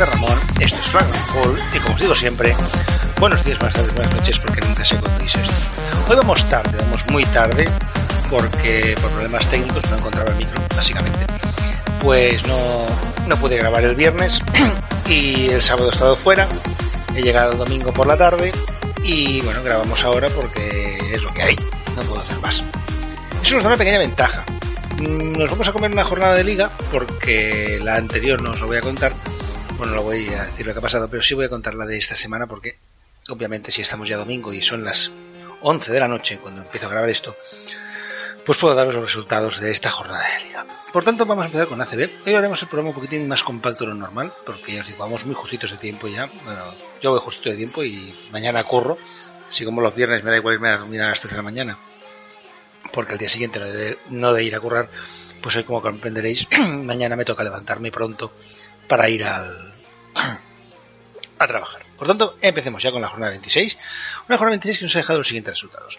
Perramón, esto es Flagrant Hall y como os digo siempre, buenos días, buenas tardes, buenas noches porque nunca sé cuándo dice esto. Hoy vamos tarde, vamos muy tarde porque por problemas técnicos no encontraba el micro, básicamente. Pues no, no pude grabar el viernes y el sábado he estado fuera. He llegado el domingo por la tarde y bueno, grabamos ahora porque es lo que hay, no puedo hacer más. Eso nos da una pequeña ventaja. Mm, Nos vamos a comer una jornada de liga porque la anterior no os lo voy a contar. Bueno, no voy a decir lo que ha pasado, pero sí voy a contar la de esta semana porque obviamente si estamos ya domingo y son las 11 de la noche cuando empiezo a grabar esto, pues puedo daros los resultados de esta jornada de liga. Por tanto, vamos a empezar con ACB. Hoy haremos el programa un poquitín más compacto de lo normal, porque ya os digo, vamos muy justitos de tiempo ya. Bueno, yo voy justito de tiempo y mañana corro. Así como los viernes me da igual irme a dormir a las 3 de la mañana, porque al día siguiente no de, no de ir a currar, pues hoy como comprenderéis, mañana me toca levantarme pronto para ir al a trabajar. Por tanto, empecemos ya con la jornada 26. Una jornada 26 que nos ha dejado los siguientes resultados.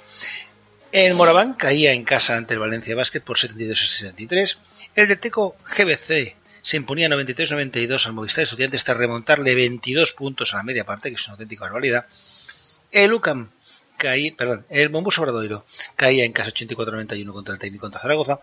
El Moraván caía en casa ante el Valencia Basket por 72 a 63. El de Teco GBC se imponía 93-92 al Movistar Estudiantes hasta remontarle 22 puntos a la media parte, que es una auténtica barbaridad. El UCAM caía, perdón, el Bombus Obradoiro caía en casa 84-91 contra el técnico contra Zaragoza.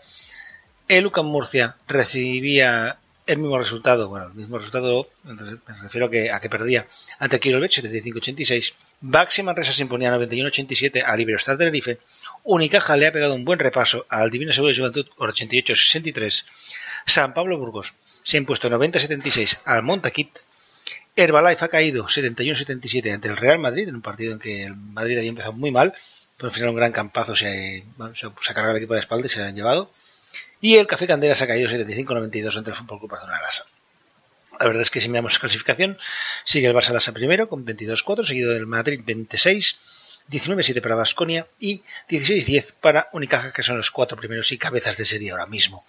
El UCAM Murcia recibía el mismo resultado, bueno, el mismo resultado, me refiero a que, a que perdía ante Kirolbet 75-86. Baxi Manresa se imponía 91-87 al Iberostar Tenerife. Unicaja le ha pegado un buen repaso al Divina Seguro de Juventud por 88-63. San Pablo Burgos se ha impuesto 90-76 al Montaquit. Herbalife ha caído 71-77 ante el Real Madrid en un partido en que el Madrid había empezado muy mal, pero al final un gran campazo se, se, ha cargado el equipo de espalda y se lo han llevado. Y el Café Candela se ha caído 75-92 ante el Fútbol Club Barcelona Lasa. La verdad es que si miramos la clasificación, sigue el Barça Lasa primero con 22-4, seguido del Madrid 26, 19-7 para Basconia y 16-10 para Unicaja, que son los cuatro primeros y cabezas de serie ahora mismo.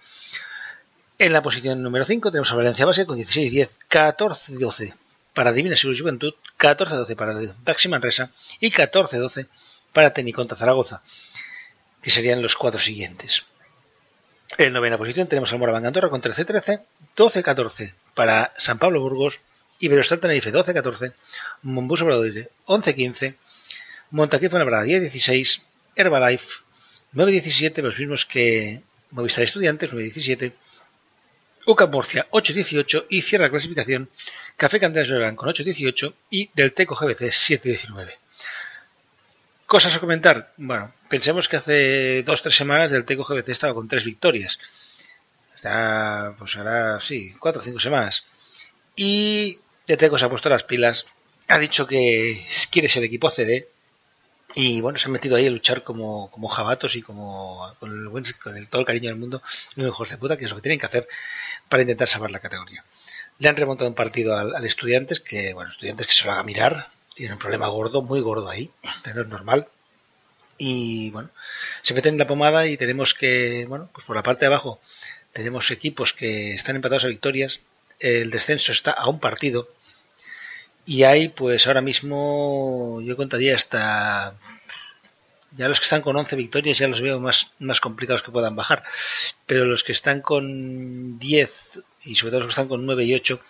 En la posición número 5 tenemos a Valencia Base con 16-10, 14-12 para Divina Seguro Juventud, 14-12 para Baxi Manresa y 14-12 para Teniconta Zaragoza, que serían los cuatro siguientes. En novena posición tenemos al Moraván Andorra con 13-13, 12-14 para San Pablo Burgos, Iberostar Tenerife 12-14, Mombus Obradoire 11-15, Montaquí Fuenlabrada 10-16, Herbalife 9-17, los mismos que Movistar Estudiantes 9-17, UCAP Murcia 8-18 y cierra la clasificación Café Candelas Verán con 8-18 y Del Teco GBC 7-19. Cosas a comentar. Bueno, pensemos que hace dos tres semanas del Teco GBC estaba con tres victorias. Está, pues hará, sí, cuatro o cinco semanas. Y el Teco se ha puesto las pilas. Ha dicho que quiere ser equipo CD. Y bueno, se han metido ahí a luchar como, como jabatos y como con el, buen, con el todo el cariño del mundo, y hijos de puta, que es lo que tienen que hacer para intentar salvar la categoría. Le han remontado un partido al, al Estudiantes, que, bueno, Estudiantes que se lo haga mirar, tiene un problema gordo, muy gordo ahí, pero es normal. Y bueno, se meten en la pomada y tenemos que, bueno, pues por la parte de abajo tenemos equipos que están empatados a victorias, el descenso está a un partido y hay pues ahora mismo yo contaría hasta ya los que están con 11 victorias ya los veo más, más complicados que puedan bajar, pero los que están con 10 y sobre todo los que están con 9 y 8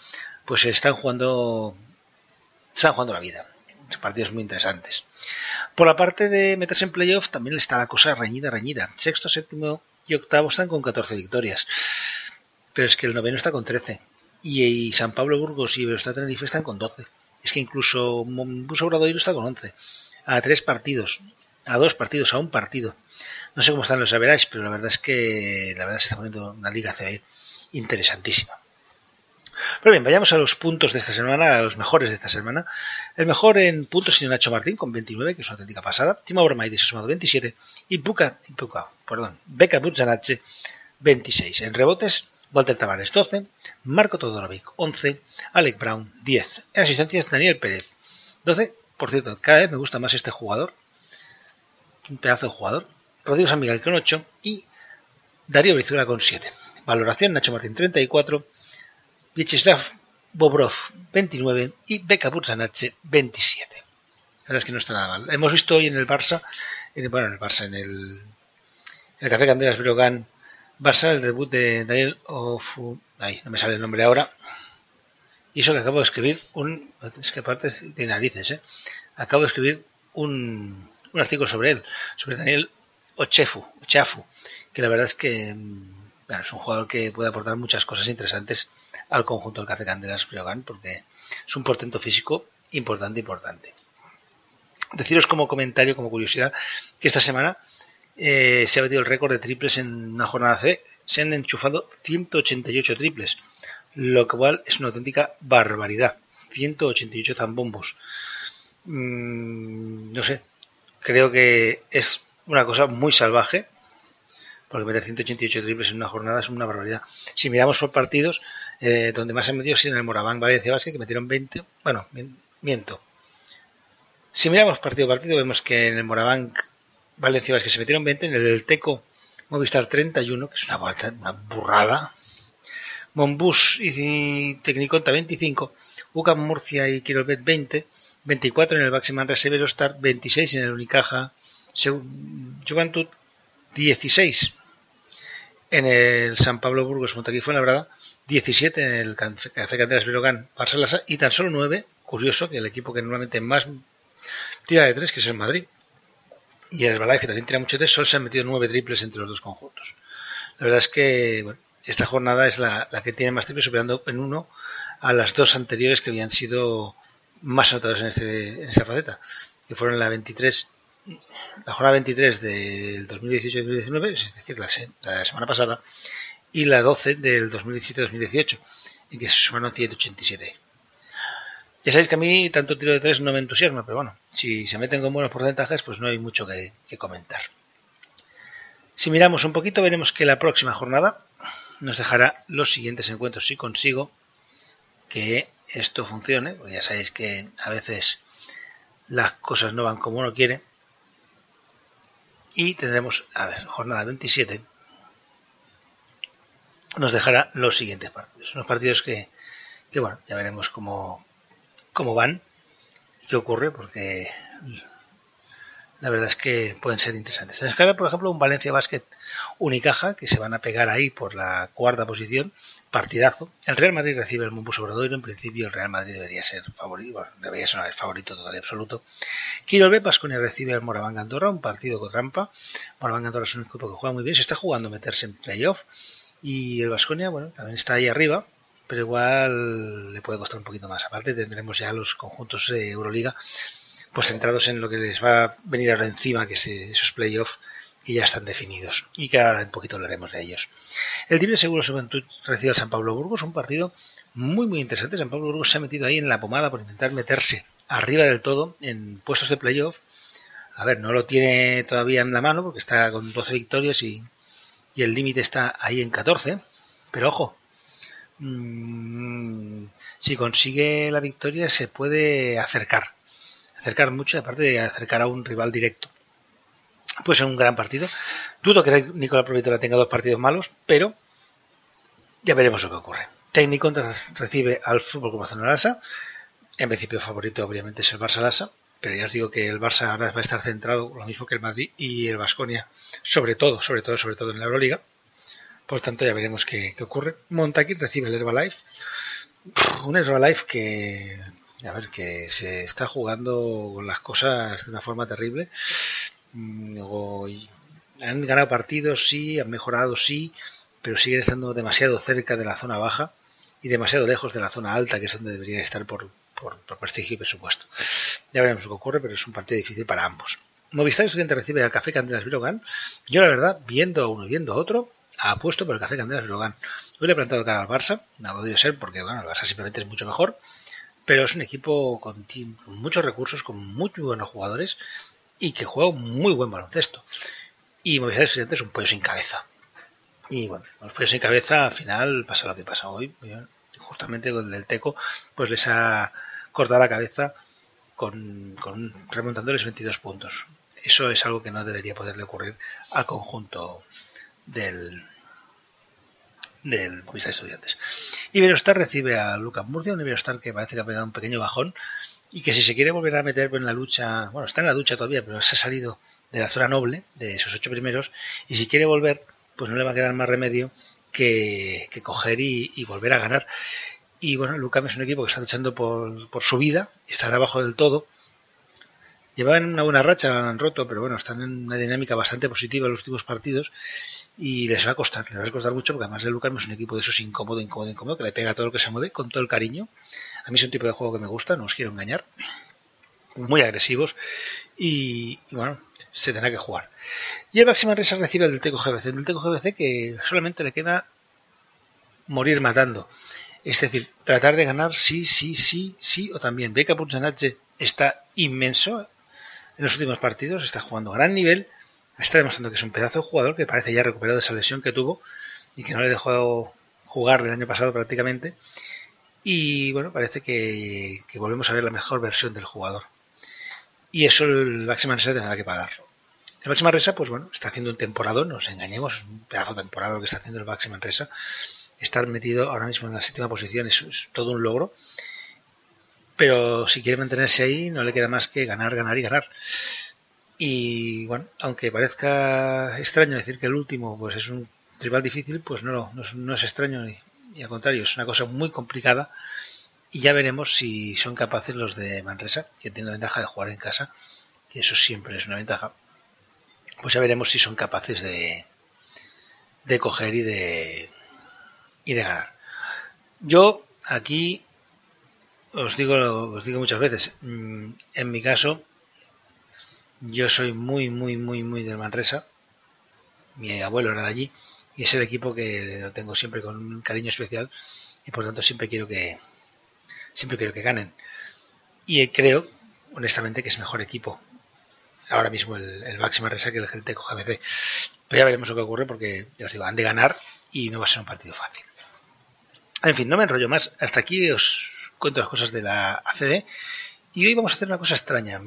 pues están jugando están jugando la vida partidos muy interesantes. Por la parte de meterse en playoff también está la cosa reñida, reñida. Sexto, séptimo y octavo están con 14 victorias. Pero es que el noveno está con 13. Y, San Pablo Burgos y Iberostar Tenerife están con 12. Es que incluso Buso Obradoiro está con 11. A tres partidos. A dos partidos, a un partido. No sé cómo están los averáis, pero la verdad es que la verdad se está poniendo una liga CB interesantísima. Pero bien, vayamos a los puntos de esta semana, a los mejores de esta semana. El mejor en puntos es Nacho Martín con 29, que es una auténtica pasada. Timo Bromaides ha sumado 27 y Buca, Buca perdón, Beca Butzanache 26. En rebotes, Walter Tavares 12, Marco Todorovic 11, Alec Brown 10. En asistencias, Daniel Pérez 12. Por cierto, cada vez me gusta más este jugador. Un pedazo de jugador. Rodrigo San Miguel con 8 y Darío Brizuela con 7. Valoración, Nacho Martín 34. Vyacheslav Bobrov 29 y Beka Burzanache 27. La verdad es que no está nada mal. Hemos visto hoy en el Barça, en, bueno, en el Barça, en el, el Café Candelas Brogan, va a ser el debut de Daniel Ofu. Ay, no me sale el nombre ahora. Y eso que acabo de escribir un. Es que aparte de narices, ¿eh? Acabo de escribir un, un artículo sobre él, sobre Daniel Ochefu, Ochafu, que la verdad es que es un jugador que puede aportar muchas cosas interesantes al conjunto del Café Candelas Friogan, porque es un portento físico importante, importante. Deciros como comentario, como curiosidad, que esta semana eh, se ha batido el récord de triples en una jornada C. Se han enchufado 188 triples, lo cual es una auténtica barbaridad. 188 zambombos. Mm, no sé, creo que es una cosa muy salvaje, porque meter 188 triples en una jornada es una barbaridad. Si miramos por partidos, eh, donde más han metido es en el Moraván Valencia Basket, que metieron 20, bueno, miento. Si miramos partido a partido, vemos que en el Moraván Valencia que se metieron 20, en el del Teco Movistar 31, que es una, una burrada. Monbus y Tecniconta 25, UCAM Murcia y Quirolbet 20, 24 en el Baximan Reserve Star, 26 en el Unicaja Juventud, 16 en el San Pablo Burgos Montaquí verdad 17 en el Café Candelas Virogán Barcelona y tan solo 9, curioso, que el equipo que normalmente más tira de 3, que es el Madrid, y el Herbalife, que también tira mucho de solo se han metido nueve triples entre los dos conjuntos. La verdad es que bueno, esta jornada es la, que tiene más triples, superando en uno a las dos anteriores que habían sido más anotadas en, este, en esta faceta, que fueron la 23 la jornada 23 del 2018-2019, es decir, la, la, semana pasada, y la 12 del 2017-2018, en que se sumaron 187. Ya sabéis que a mí tanto tiro de tres no me entusiasma, pero bueno, si se meten con buenos porcentajes, pues no hay mucho que, comentar. Si miramos un poquito, veremos que la próxima jornada nos dejará los siguientes encuentros si consigo que esto funcione. Porque ya sabéis que a veces las cosas no van como uno quiere. Y tendremos, a ver, jornada 27, nos dejará los siguientes partidos. Unos partidos que, que bueno, ya veremos cómo, cómo van y qué ocurre, porque la verdad es que pueden ser interesantes. En escala, por ejemplo, un Valencia Basket Unicaja, que se van a pegar ahí por la cuarta posición, partidazo. El Real Madrid recibe el Mumbus Obradoiro, en principio el Real Madrid debería ser favorito, debería ser el favorito total y absoluto. Quirolbe Pasconia recibe el Moraván Andorra, un partido con trampa. Moraván Andorra es un equipo que juega muy bien, se está jugando meterse en playoff. Y el Vasconia, bueno, también está ahí arriba, pero igual le puede costar un poquito más. Aparte tendremos ya los conjuntos de Euroliga pues centrados en lo que les va a venir ahora encima, que es esos playoffs que ya están definidos y que ahora un poquito hablaremos de ellos. El Libre Seguro Juventud recibe al San Pablo Burgos, un partido muy muy interesante. San Pablo Burgos se ha metido ahí en la pomada por intentar meterse arriba del todo en puestos de playoff. A ver, no lo tiene todavía en la mano porque está con 12 victorias y, y el límite está ahí en 14. Pero ojo, Mm, si consigue la victoria se puede acercar, acercar mucho, aparte de acercar a un rival directo. Puede ser un gran partido. Dudo que Nicolás Provitora tenga dos partidos malos, pero ya veremos lo que ocurre. Técnico recibe al Fútbol como Lasa. En principio favorito obviamente es el Barça Lasa, pero ya os digo que el Barça ahora va a estar centrado lo mismo que el Madrid y el Vasconia, sobre todo, sobre todo, sobre todo en la Euroliga. Por tanto, ya veremos qué, ocurre. Montaquín recibe el Herbalife. Un Herbalife que, a ver, que se está jugando con las cosas de una forma terrible. Mm, han ganado partidos, sí, han mejorado, sí, pero siguen estando demasiado cerca de la zona baja y demasiado lejos de la zona alta, que es donde deberían estar por, por, prestigio y presupuesto. Ya veremos lo que ocurre, pero es un partido difícil para ambos. Movistar Estudiante recibe al Café Candelas Virogan. Yo, la verdad, viendo a uno y viendo a otro, apuesto por el Café Candelas Logan. Hoy le he plantado cara al Barça, no ha podido ser porque bueno, el Barça simplemente es mucho mejor, pero es un equipo con, muchos recursos, con muy, buenos jugadores y que juega un muy buen baloncesto. Y Movistar Estudiantes es un pollo sin cabeza. Y bueno, los pollos sin cabeza al final pasa lo que pasa hoy. Justamente con el del Teco, pues les ha cortado la cabeza con, con remontándoles 22 puntos. Eso es algo que no debería poderle ocurrir al conjunto del, del Movistar Estudiantes. Iberostar recibe a Lucas Murcia, un Iberostar que parece que ha pegado un pequeño bajón y que si se quiere volver a meter en la lucha, bueno, está en la lucha todavía, pero se ha salido de la zona noble, de esos ocho primeros, y si quiere volver, pues no le va a quedar más remedio que, coger y, volver a ganar. Y bueno, Lucam es un equipo que está luchando por, por su vida, está abajo del todo. Llevaban una buena racha, han roto, pero bueno, están en una dinámica bastante positiva en los últimos partidos y les va a costar, les va a costar mucho porque además el Lucam es un equipo de esos incómodo, incómodo, incómodo, que le pega todo lo que se mueve con todo el cariño. A mí es un tipo de juego que me gusta, no os quiero engañar. Muy agresivos y, bueno, se tendrá que jugar. Y el máximo Resa recibe el del Teco GBC, el del Teco GBC que solamente le queda morir matando. Es decir, tratar de ganar sí, sí, sí, sí o también. Beca Puzzanache está inmenso en los últimos partidos, está jugando a gran nivel, está demostrando que es un pedazo de jugador que parece ya recuperado de esa lesión que tuvo y que no le dejó jugar el año pasado prácticamente. Y bueno, parece que, volvemos a ver la mejor versión del jugador. Y eso el Máxima Resa tendrá que pagar. El Máxima Resa, pues bueno, está haciendo un temporada, no nos engañemos, un pedazo de temporada lo que está haciendo el Máxima Resa estar metido ahora mismo en la séptima posición es, todo un logro. Pero si quiere mantenerse ahí, no le queda más que ganar, ganar y ganar. Y bueno, aunque parezca extraño decir que el último pues es un rival difícil, pues no, no, es, extraño y, al contrario, es una cosa muy complicada. Y ya veremos si son capaces los de Manresa, que tienen la ventaja de jugar en casa, que eso siempre es una ventaja. Pues ya veremos si son capaces de, de coger y de, y de ganar. Yo aquí os digo, os digo muchas veces, mm, en mi caso, yo soy muy, muy, muy, muy del Manresa. Mi abuelo era de allí y es el equipo que lo tengo siempre con un cariño especial y por tanto siempre quiero que siempre quiero que ganen. Y creo, honestamente, que es mejor equipo ahora mismo el, el Máxima Resa que el Gelteco GBC. Pero ya veremos lo que ocurre porque, ya os digo, han de ganar y no va a ser un partido fácil. En fin, no me enrollo más. Hasta aquí os cuento las cosas de la ACD. Y hoy vamos a hacer una cosa extraña.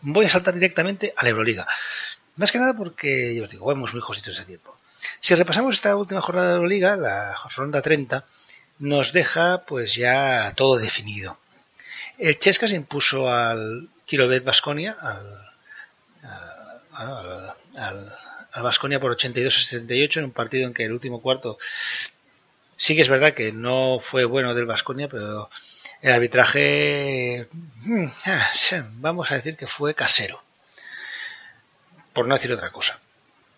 Voy a saltar directamente a la Euroliga. Más que nada porque, yo os digo, vamos muy jositos de tiempo. Si repasamos esta última jornada de Euroliga, la ronda 30, nos deja pues ya todo definido. El Chesca se impuso al Kilovet Basconia, al, al, al, al Basconia por 82 a 78 en un partido en que el último cuarto Sí que es verdad que no fue bueno del Vasconia, pero el arbitraje, mm, ah, vamos a decir que fue casero, por no decir otra cosa.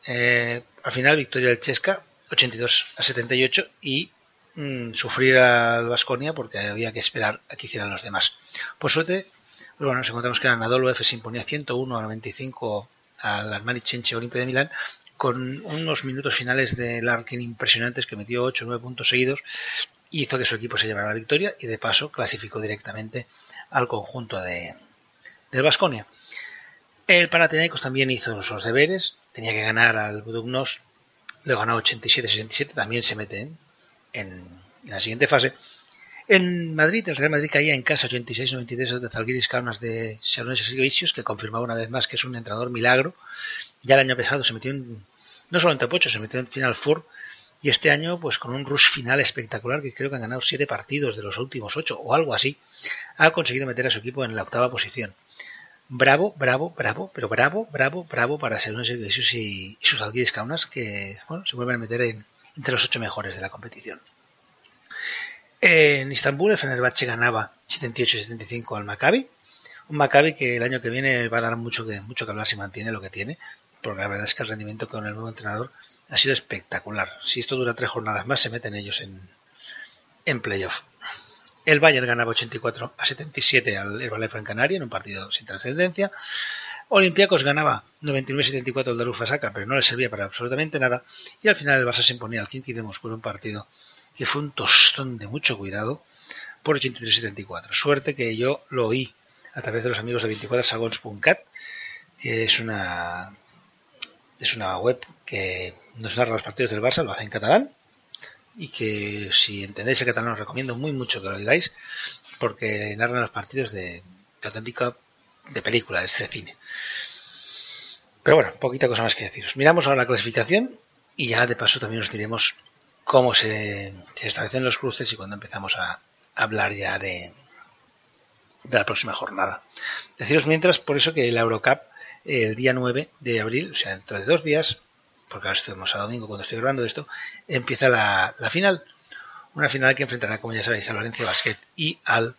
Eh, al final, victoria del Chesca, 82 a 78, y mm, sufrir al Vasconia porque había que esperar a que hicieran los demás. Por suerte, bueno, nos encontramos que el Anadolu F se imponía 101 a 95 al Armani Chenche Olimpia de Milán con unos minutos finales de Larkin impresionantes que metió 8 o 9 puntos seguidos hizo que su equipo se llevara la victoria y de paso clasificó directamente al conjunto de del Vasconia. El Panathinaikos también hizo sus deberes, tenía que ganar al Budugnos, lo ganó 87-67, también se mete en, la siguiente fase. En Madrid, el Real Madrid caía en casa 86-93 de Zalgiris Kaunas de Sharones Vicios, que confirmaba una vez más que es un entrenador milagro ya el año pasado se metió en, no solo en top 8, se metió en Final Four y este año pues con un rush final espectacular que creo que han ganado siete partidos de los últimos ocho o algo así, ha conseguido meter a su equipo en la octava posición. Bravo, bravo, bravo, pero bravo, bravo, bravo para ser y, y sus Alguiris Kaunas que bueno, se vuelven a meter entre los ocho mejores de la competición. En Istambul el Fenerbahce ganaba 78-75 al Maccabi, un Maccabi que el año que viene va a dar mucho que, mucho que hablar si mantiene lo que tiene, porque la verdad es que el rendimiento con el nuevo entrenador ha sido espectacular. Si esto dura tres jornadas más, se meten ellos en, en playoff. El Bayern ganaba 84 a 77 al Herbalife en Canaria en un partido sin trascendencia. Olympiacos ganaba 99-74 al Darufasaka, pero no le servía para absolutamente nada. Y al final el Barça se imponía al Kinky de Moscú en un partido que fue un tostón de mucho cuidado por 83-74. Suerte que yo lo oí a través de los amigos de 24sagons.cat, que es una es una web que nos narra los partidos del Barça, lo hace en catalán y que si entendéis el catalán os recomiendo muy mucho que lo digáis porque narran los partidos de, de auténtica de película, de cine. Pero bueno, poquita cosa más que deciros. Miramos ahora la clasificación y ya de paso también os diremos cómo se, establecen los cruces y cuando empezamos a hablar ya de, la próxima jornada. Deciros mientras, por eso que la Eurocup el día 9 de abril, o sea, dentro de dos días, porque ahora estamos a domingo cuando estoy grabando esto, empieza la, final. Una final que enfrentará, como ya sabéis, al Valencia Basket y al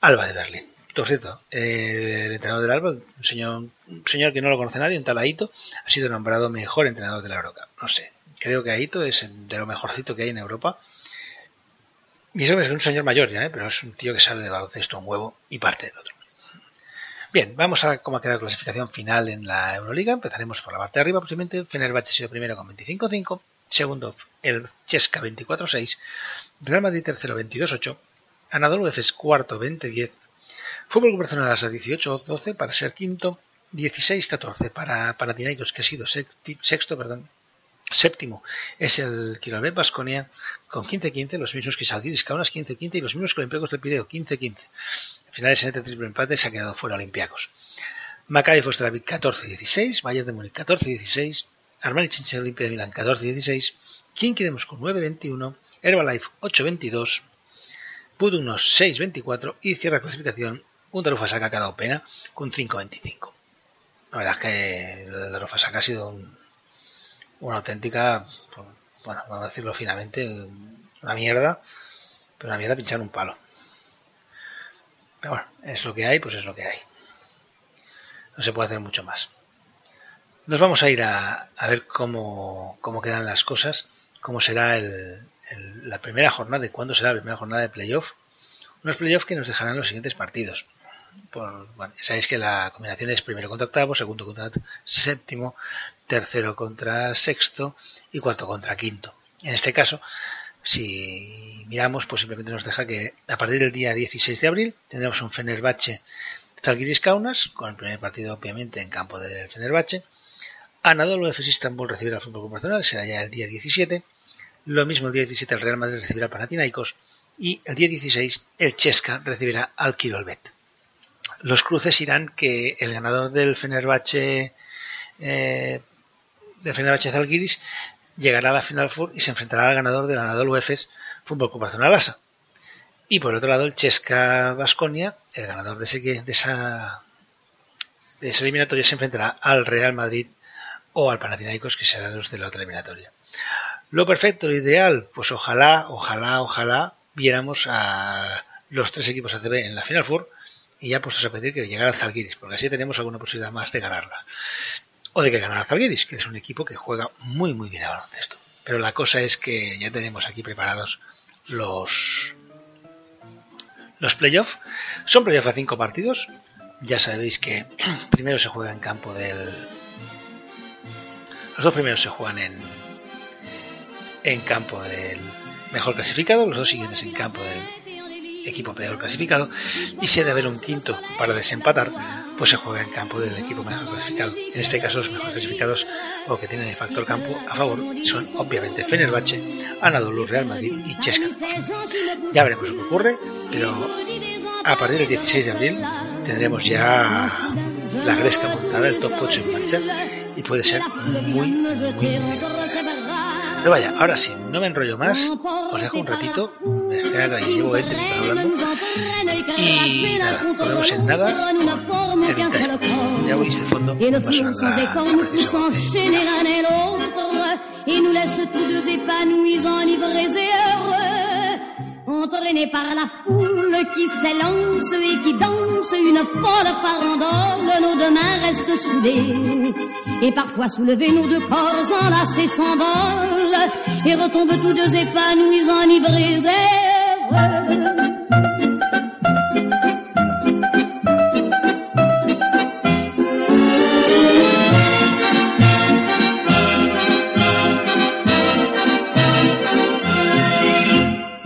Alba de Berlín. Cierto, el entrenador del Alba, un señor, señor que no lo conoce nadie, un tal Aito, ha sido nombrado mejor entrenador de la Eurocup. No sé, creo que Aito es de lo mejorcito que hay en Europa. Y eso es un señor mayor ya, ¿eh? pero es un tío que sale de baloncesto un huevo y parte del otro. Bien, vamos a cómo ha quedado la clasificación final en la Euroliga. Empezaremos por la parte de arriba, posiblemente. Fenerbahce ha sido primero con 25-5. Segundo, el Chesca 24-6. Real Madrid tercero 22-8. Anadolu Efes cuarto 20-10. Fútbol Barcelona a 18-12 para ser quinto. 16-14 para Panathinaikos, que ha sido sexto, perdón, Séptimo es el Kirolbet Basconia con 15-15, los mismos que Salguiris Kaunas 15-15 y los mismos que Olympiacos del Pireo 15-15. Al final ese triple empate se ha quedado fuera Olympiacos. Maccabi Fosterabit 14-16, Bayern de Múnich 14-16, Armani Chinche Olimpia de Milán 14-16, Kinky de Moscú 9-21, Herbalife 8-22, Budunos 6-24 y cierra clasificación un Darufasaka dado pena con 5-25. La verdad es que lo de Darufasaka ha sido una auténtica, pues, bueno, vamos a decirlo finamente, una mierda, pero una mierda pinchar un palo. Pero bueno, es lo que hay, pues es lo que hay. No se puede hacer mucho más. Nos vamos a ir a, ver cómo, cómo, quedan las cosas, cómo será el, la primera jornada y cuándo será la primera jornada de playoff. Unos playoffs que nos dejarán los siguientes partidos. Por, bueno, sabéis que la combinación es primero contra octavo, segundo contra séptimo, tercero contra sexto y cuarto contra quinto. En este caso, si miramos, pues simplemente nos deja que a partir del día 16 de abril tendremos un Fenerbahce Zalgiris Kaunas, con el primer partido obviamente en campo del Fenerbahce. Anadolu Efes Istanbul recibirá al Fútbol Nacional, será ya el día 17. Lo mismo el día 17 el Real Madrid recibirá al Panathinaikos y el día 16 el Chesca recibirá al Kirolbet. Los cruces irán que el ganador del Fenerbahce eh, de Fenerbahce Zalgiris llegará a la Final Four y se enfrentará al ganador del Anadolu Efes Fútbol Club Barcelona Lasa. Y por otro lado, el Chesca Basconia, el ganador de, ese, de, esa, de esa eliminatoria, se enfrentará al Real Madrid o al Panathinaikos, que serán los de la otra eliminatoria. Lo perfecto, lo ideal, pues ojalá, ojalá, ojalá viéramos a los tres equipos ACB en la Final Four y ya puestos a pedir que llegara al Zalgiris, porque así tenemos alguna posibilidad más de ganarla o de que ganara Zalgiris, que es un equipo que juega muy muy bien a baloncesto. Pero la cosa es que ya tenemos aquí preparados los los playoffs. Son playoffs a cinco partidos. Ya sabéis que primero se juega en campo del los dos primeros se juegan en en campo del mejor clasificado, los dos siguientes en campo del equipo peor clasificado y si ha de haber un quinto para desempatar pues se juega en campo del equipo mejor clasificado. En este caso, los mejores clasificados o que tienen el factor campo a favor son obviamente Fenerbahce, Anadolu, Real Madrid y Chesca. Ya veremos lo que ocurre, pero a partir del 16 de abril tendremos ya la gresca montada, el top 8 en marcha y puede ser muy, muy, muy pero vaya, ahora sí, no me enrollo más, os dejo un ratito, me llevo 20 minutos hablando, y nada, nos vemos en nada. Ya fondo, tous deux épanouis, heureux, entraînés par la foule qui s'élance et qui danse une folle farandole, nos deux mains restent soudées, et parfois soulevés, nos deux corps enlacés s'envolent, et retombent tous deux épanouis, enivrés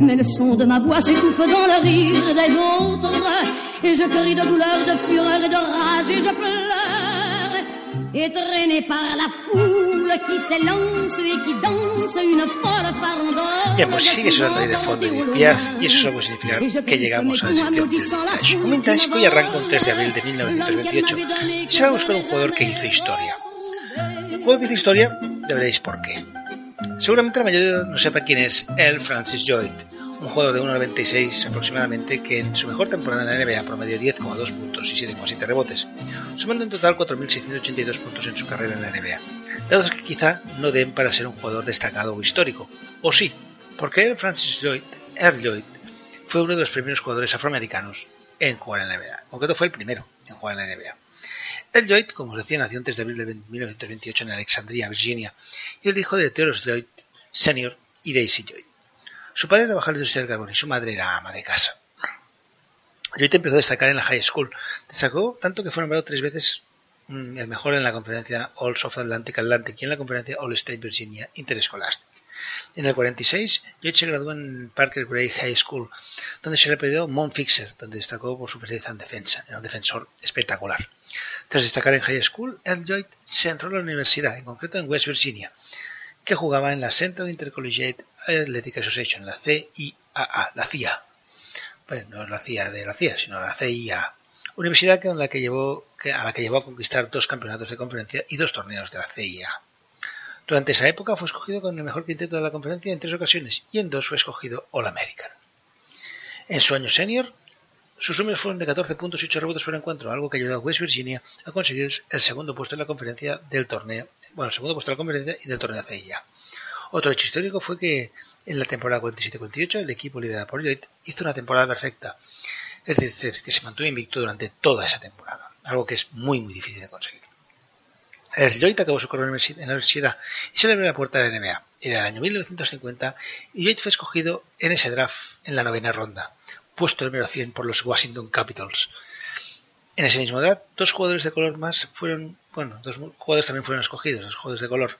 Mais le son de ma voix s'étouffe dans le rire des autres. Et je crie de douleur, de fureur et de rage et je pleure. est traîné par la foule qui s'élance et qui danse une folle farandole. Bien, pues sigue sonando ahí de fondo Edith Piaf y eso solo significa que llegamos a la sección de Vintage. Un que hoy arranca un 3 de abril de 1928 y se va a buscar un jugador que hizo historia. Un jugador que hizo historia, ya veréis por qué. Seguramente la mayoría no sepa quién es el Francis Lloyd un jugador de 1,96 aproximadamente que en su mejor temporada en la NBA promedió 10,2 puntos y 7,7 rebotes, sumando en total 4.682 puntos en su carrera en la NBA, dados que quizá no den para ser un jugador destacado o histórico, o sí, porque Francis Lloyd, Earl Lloyd, fue uno de los primeros jugadores afroamericanos en jugar en la NBA, en concreto fue el primero en jugar en la NBA. Earl Lloyd, como os decía, nació antes de abril de 1928 en Alexandria, Virginia, y el hijo de Theodore Lloyd Sr. y Daisy Lloyd. Su padre trabajaba en la industria del carbón y su madre era ama de casa. Lloyd empezó a destacar en la high school. Destacó tanto que fue nombrado tres veces mm, el mejor en la conferencia All South Atlantic Atlantic y en la conferencia All State Virginia Interscholastic. En el 46, Lloyd se graduó en Parker Gray High School, donde se le pidió Mount Fixer, donde destacó por su presencia en defensa. Era un defensor espectacular. Tras destacar en high school, Earl se enroló en la universidad, en concreto en West Virginia, que jugaba en la Central Intercollegiate Athletic Association, la CIAA, la CIA. Pues no es la CIA de la CIA, sino la CIA. Universidad que, a la que llevó a conquistar dos campeonatos de conferencia y dos torneos de la CIA. Durante esa época fue escogido con el mejor quinteto de la conferencia en tres ocasiones y en dos fue escogido All American. En su año senior, sus números fueron de 14 puntos y 8 rebotes por encuentro, algo que ayudó a West Virginia a conseguir el segundo puesto en la conferencia del torneo, bueno, el segundo puesto en la conferencia y del torneo de CIA. Otro hecho histórico fue que en la temporada 47-48 el equipo liderado por Lloyd hizo una temporada perfecta, es decir, que se mantuvo invicto durante toda esa temporada, algo que es muy muy difícil de conseguir. El Lloyd acabó su carrera en la universidad y se le abrió la puerta de la NBA. Era el año 1950 y Lloyd fue escogido en ese draft en la novena ronda, puesto número 100 por los Washington Capitals. En ese mismo edad, dos jugadores de color más fueron, bueno, dos jugadores también fueron escogidos, dos jugadores de color.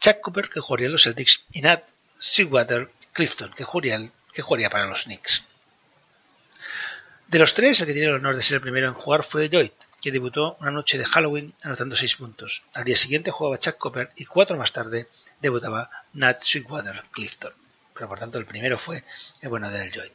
Chuck Cooper, que jugaría en los Celtics, y Nat Seawater Clifton, que jugaría, que jugaría para los Knicks. De los tres, el que tiene el honor de ser el primero en jugar fue Lloyd, que debutó una noche de Halloween anotando seis puntos. Al día siguiente jugaba Chuck Cooper y cuatro más tarde debutaba Nat Sweetwater Clifton. Pero por tanto el primero fue el bueno de Lloyd.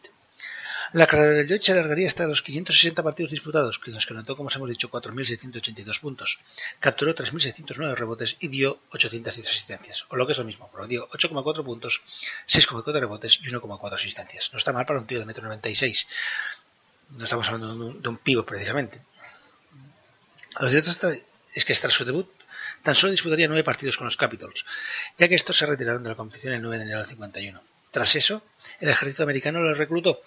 La carrera del se alargaría hasta los 560 partidos disputados, en los que anotó, como os hemos dicho, 4.682 puntos. Capturó 3.609 rebotes y dio 810 asistencias, o lo que es lo mismo, dio 8,4 puntos, 6,4 rebotes y 1,4 asistencias. No está mal para un tío de 1,96 m. No estamos hablando de un, de pivo, precisamente. Lo cierto es que tras su debut tan solo disputaría nueve partidos con los Capitals, ya que estos se retiraron de la competición el 9 de enero del 51. Tras eso, el ejército americano lo reclutó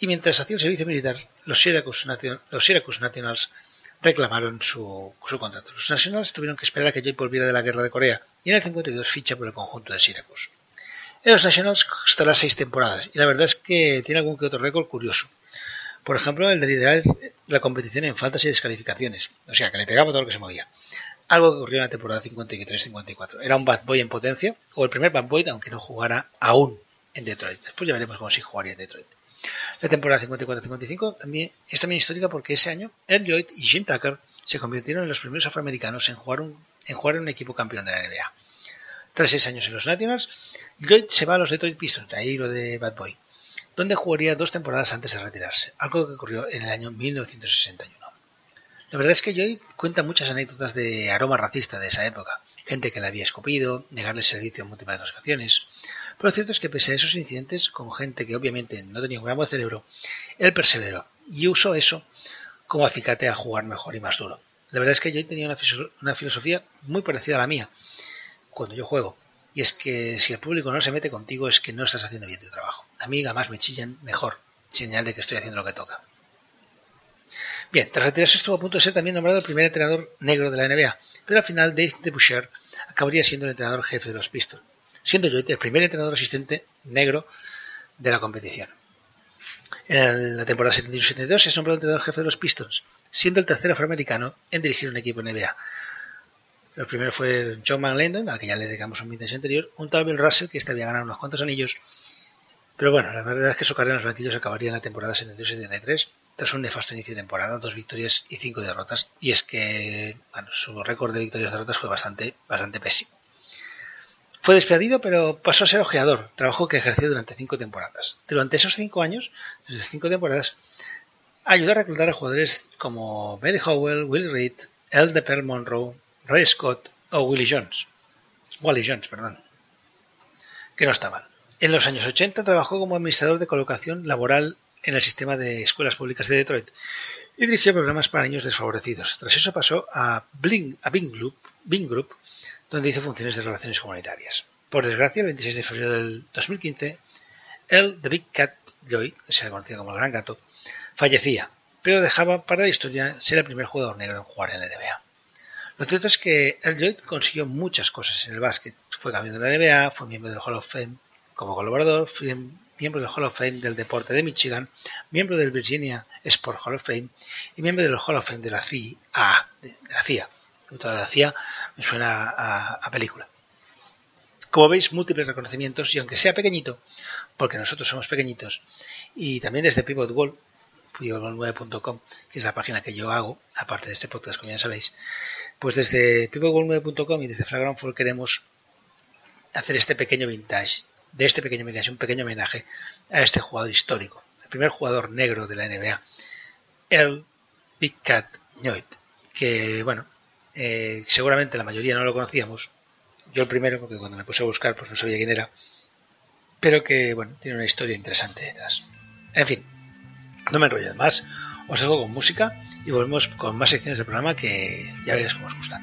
y mientras hacía el servicio militar, los Syracuse, Nationals reclamaron su, contrato. Los Nationals tuvieron que esperar a que Joy volviera de la guerra de Corea y en el 52 ficha por el conjunto de Syracuse. En los Nationals estará seis temporadas y la verdad es que tiene algún que otro récord curioso. Por ejemplo, el de liderar la competición en faltas y descalificaciones, o sea, que le pegaba todo lo que se movía. Algo que ocurrió en la temporada 53-54. Era un bad boy en potencia, o el primer bad boy, aunque no jugara aún en Detroit. Después ya veremos cómo sí jugaría en Detroit. La temporada 54-55 también, es también histórica porque ese año Ed Lloyd y Jim Tucker se convirtieron en los primeros afroamericanos en jugar, un, en jugar en un equipo campeón de la NBA. Tras seis años en los Nationals, Lloyd se va a los Detroit Pistons, ahí lo de Bad Boy, donde jugaría dos temporadas antes de retirarse, algo que ocurrió en el año 1961. La verdad es que Lloyd cuenta muchas anécdotas de aroma racista de esa época, gente que le había escupido, negarle servicio en múltiples ocasiones, pero lo cierto es que pese a esos incidentes, con gente que obviamente no tenía un gran cerebro, él perseveró y usó eso como acicate a jugar mejor y más duro. La verdad es que yo tenía una, filosofía muy parecida a la mía cuando yo juego. Y es que si el público no se mete contigo es que no estás haciendo bien tu trabajo. A mí más me chillan mejor, señal de que estoy haciendo lo que toca. Bien, tras retirarse estuvo a punto de ser también nombrado el primer entrenador negro de la NBA, pero al final Dave DeBuscher acabaría siendo el entrenador jefe de los Pistons siendo yo el primer entrenador asistente negro de la competición. En la temporada 71-72 es nombrado entrenador jefe de los Pistons, siendo el tercer afroamericano en dirigir un equipo NBA. El primero fue John McLendon, al que ya le dedicamos un vintage anterior, un tal Bill Russell, que este había ganado unos cuantos anillos, pero bueno, la verdad es que su carrera en los banquillos acabaría en la temporada 72-73, tras un nefasto inicio de temporada, dos victorias y cinco derrotas, y es que bueno, su récord de victorias y derrotas fue bastante, bastante pésimo. Fue despedido, pero pasó a ser ojeador, trabajo que ejerció durante cinco temporadas. Durante esos cinco años, desde cinco temporadas, ayudó a reclutar a jugadores como Mary Howell, Will Reed, El de Pearl Monroe, Ray Scott o Willie Jones. Wally Jones, perdón. Que no está mal. En los años 80 trabajó como administrador de colocación laboral en el sistema de escuelas públicas de Detroit y dirigió programas para niños desfavorecidos. Tras eso pasó a, Bling, a Bing, Group, Bing Group, donde hizo funciones de relaciones comunitarias. Por desgracia, el 26 de febrero del 2015, el The Big Cat Joy, que se le conocía como el Gran Gato, fallecía, pero dejaba para la historia ser el primer jugador negro en jugar en la NBA. Lo cierto es que el Joy consiguió muchas cosas en el básquet. Fue campeón de la NBA, fue miembro del Hall of Fame como colaborador, fue miembro del Hall of Fame del deporte de Michigan, miembro del Virginia Sport Hall of Fame y miembro del Hall of Fame de la CIA. De la CIA. Toda la CIA suena a, película. Como veis, múltiples reconocimientos y aunque sea pequeñito, porque nosotros somos pequeñitos, y también desde Pivot Wall, pivotwall9.com, que es la página que yo hago, aparte de este podcast, como ya sabéis, pues desde pivotwall9.com y desde Flagrant Fall queremos hacer este pequeño vintage de este pequeño homenaje, un pequeño homenaje a este jugador histórico, el primer jugador negro de la NBA, el Big Cat Newt, que bueno, eh, seguramente la mayoría no lo conocíamos, yo el primero, porque cuando me puse a buscar pues no sabía quién era, pero que bueno, tiene una historia interesante detrás. En fin, no me enrollo más, os dejo con música y volvemos con más secciones del programa que ya veréis cómo os gustan.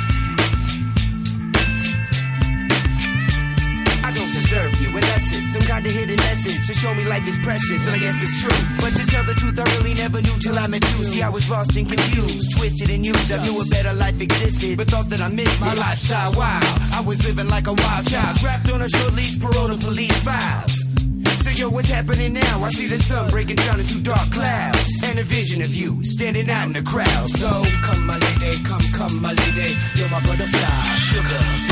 To show me life is precious, and I guess it's true. But to tell the truth, I really never knew till I met you. See, I was lost and confused, twisted and used. I knew a better life existed, but thought that I missed my lifestyle. Wow, I was living like a wild child, trapped on a short leash, parole to police files. So yo, what's happening now? I see the sun breaking down into dark clouds And a vision of you standing out in the crowd So come my lady, come, come my lady You're my butterfly, sugar,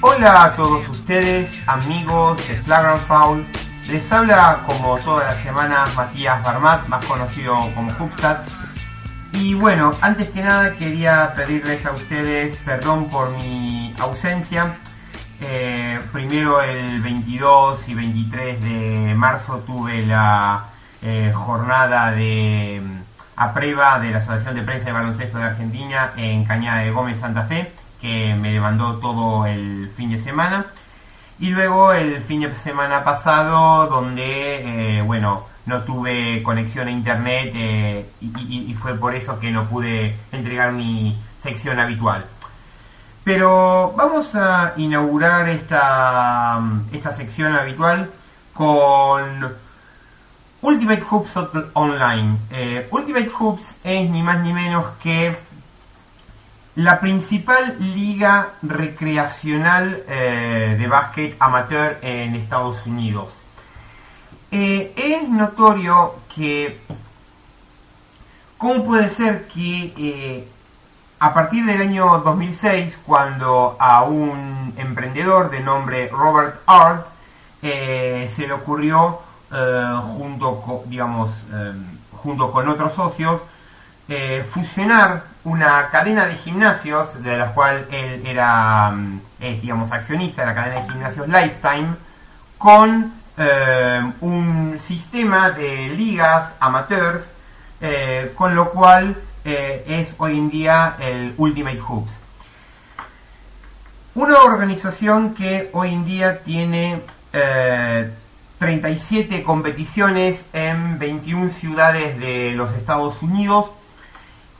Hola a todos ustedes, amigos de Flagrant Foul. Les habla como todas las semanas Matías Barmat, más conocido como Hoopstats. Y bueno, antes que nada quería pedirles a ustedes perdón por mi ausencia. Eh, primero el 22 y 23 de marzo tuve la eh, jornada de a prueba de la Asociación de Prensa de Baloncesto de Argentina en Cañada de Gómez, Santa Fe, que me demandó todo el fin de semana. Y luego el fin de semana pasado, donde, eh, bueno, no tuve conexión a internet eh, y, fue por eso que no pude entregar mi sección habitual. Pero vamos a inaugurar esta, esta sección habitual con Ultimate Hoops Online. Eh, Ultimate Hoops es ni más ni menos que la principal liga recreacional eh, de básquet amateur en Estados Unidos. Eh, es notorio que, ¿cómo puede ser que a partir del año 2006, cuando a un emprendedor de nombre Robert Art se le ocurrió, junto, con, digamos, junto con otros socios, fusionar una cadena de gimnasios, de la cual él era, es, digamos, accionista de la cadena de gimnasios Lifetime, con eh, un sistema de ligas amateurs, eh, con lo cual eh, es hoy en día el Ultimate Hoops. Una organización que hoy en día tiene 37 competiciones en 21 ciudades de los Estados Unidos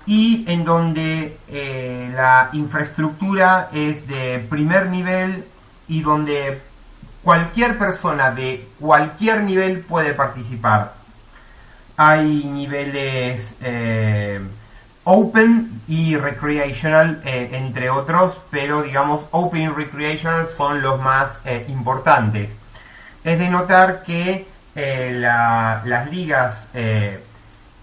y en donde la infraestructura es de primer nivel y donde cualquier persona de cualquier nivel puede participar. Hay niveles eh, open y recreational, eh, entre otros, pero digamos open y recreational son los más eh, importantes. Es de notar que las ligas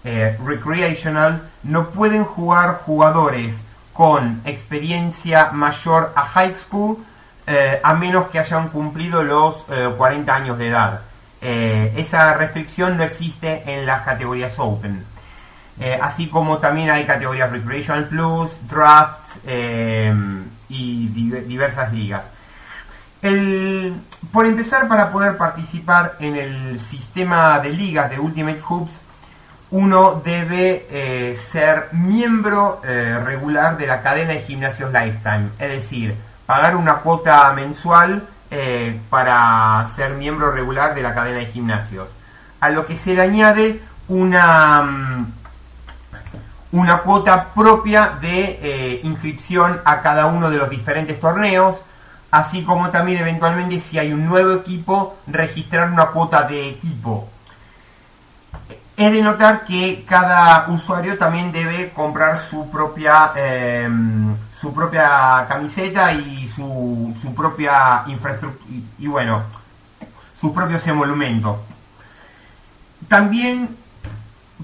recreational no pueden jugar jugadores con experiencia mayor a high school eh, a menos que hayan cumplido los 40 eh, años de edad. Eh, esa restricción no existe en las categorías Open. así como también hay categorías Recreational Plus, Drafts y diversas ligas. Por empezar, para poder participar en el sistema de ligas de Ultimate Hoops, uno debe ser miembro regular de la cadena de gimnasios Lifetime, es decir, pagar una cuota mensual eh, para ser miembro regular de la cadena de gimnasios. A lo que se le añade una, mm, una cuota propia de eh, inscripción a cada uno de los diferentes torneos, así como también eventualmente si hay un nuevo equipo, registrar una cuota de equipo. Es de notar que cada usuario también debe comprar su propia eh, su propia camiseta y su, su propia infraestructura y, bueno, sus propios emolumentos. También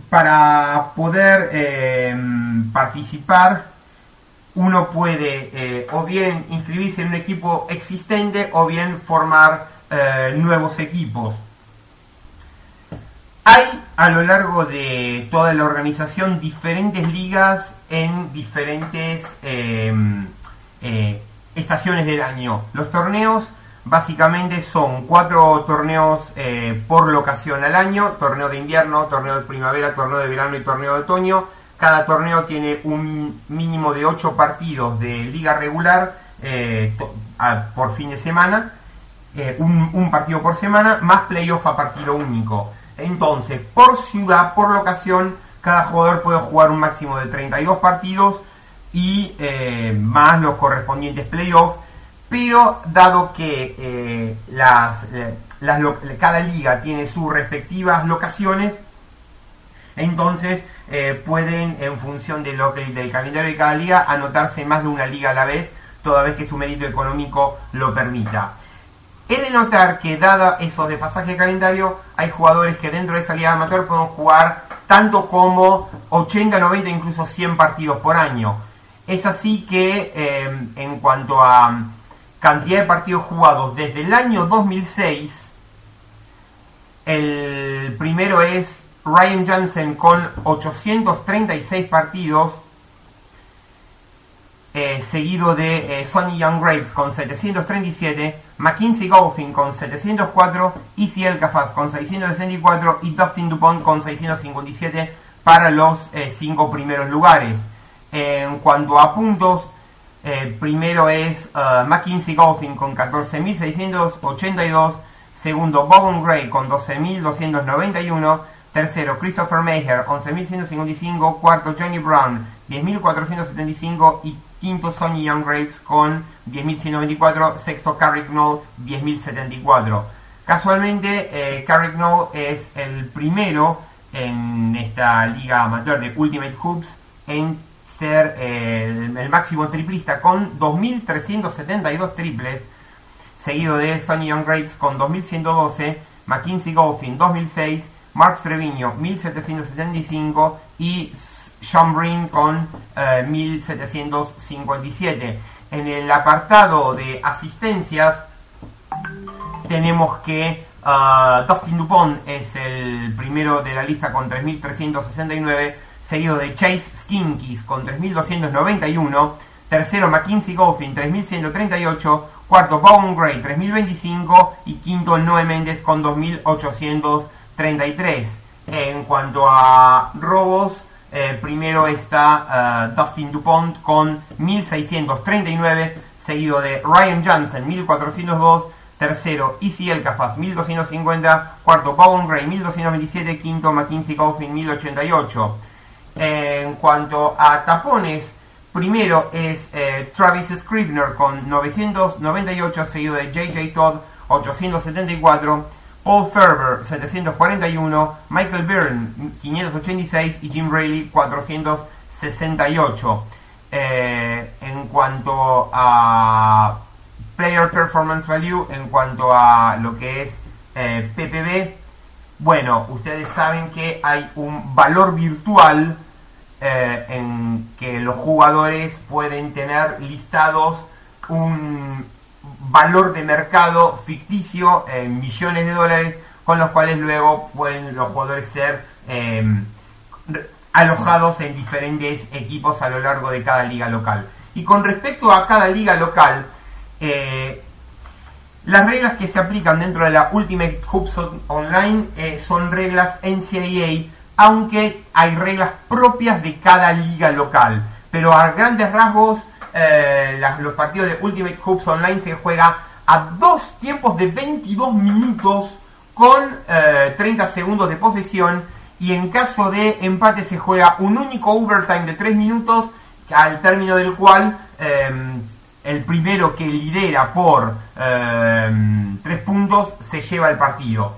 para poder eh, participar uno puede eh, o bien inscribirse en un equipo existente o bien formar eh, nuevos equipos. Hay a lo largo de toda la organización diferentes ligas en diferentes em, eh, estaciones del año. Los torneos básicamente son cuatro torneos por locación al año, torneo de invierno, torneo de primavera, torneo de verano y torneo de otoño. Cada torneo tiene un mínimo de ocho partidos de liga regular eh, por fin de semana, un, un partido por semana, más playoff a partido único. Entonces, por ciudad, por locación, cada jugador puede jugar un máximo de 32 partidos y eh, más los correspondientes playoffs. Pero dado que eh, las, eh, cada liga tiene sus respectivas locaciones, entonces pueden, en función de lo del calendario de cada liga, anotarse más de una liga a la vez, toda vez que su mérito económico lo permita. He de notar que, dada esos de pasaje calendario, hay jugadores que dentro de esa liga amateur pueden jugar tanto como 80, 90, incluso 100 partidos por año. Es así que, em, en cuanto a cantidad de partidos jugados desde el año 2006, el primero es Ryan Jansen con 836 partidos, eh, seguido de eh, Sonny Young Graves con 737, McKinsey Golfing con 704, Easy Elcafaz con 664 y Dustin DuPont con 657 para los eh, cinco primeros lugares. En cuanto a puntos, primero es McKinsey Golfing con 14.682, segundo Bob Gray con 12.291, tercero Christopher Maher 11.155, cuarto Johnny Brown 10.475 y quinto Sonny Young Graves con 10.194, sexto Carrick Knoll 10.074. Casualmente, eh, Carrick Knoll es el primero en esta liga amateur de Ultimate Hoops en ser eh, el, máximo triplista con 2.372 triples, seguido de Sonny Young Graves con 2.112, McKinsey Golfing 2006, Mark Treviño 1.775 y Sean Breen con 1757. Eh, en el apartado de asistencias tenemos que uh, Dustin Dupont es el primero de la lista con 3.369, seguido de Chase Skinkis con 3.291, tercero McKinsey Golfin 3.138, cuarto Bowen Gray 3.025 y quinto Noé Méndez con 2.833. En cuanto a robos, eh, primero está uh, Dustin DuPont con 1639, seguido de Ryan Johnson 1402, tercero Easy Elcafaz 1250, cuarto Bowen Gray 1227, quinto McKinsey Coffin 1088. en cuanto a tapones, primero es eh, Travis Scribner con 998, seguido de JJ Todd 874. Paul Ferber 741, Michael Byrne 586 y Jim Rayleigh 468. Eh, en cuanto a Player Performance Value, en cuanto a lo que es eh, PPB, bueno, ustedes saben que hay un valor virtual eh, en que los jugadores pueden tener listados un valor de mercado ficticio en millones de dólares con los cuales luego pueden los jugadores ser em, alojados en diferentes equipos a lo largo de cada liga local. Y con respecto a cada liga local, eh, las reglas que se aplican dentro de la Ultimate Hoops Online eh, son reglas NCAA, aunque hay reglas propias de cada liga local. Pero a grandes rasgos, eh, los partidos de Ultimate Hoops Online se juega a dos tiempos de 22 minutos con 30 eh, segundos de posesión y en caso de empate se juega un único overtime de 3 minutos al término del cual em, el primero que lidera por 3 em, puntos se lleva el partido.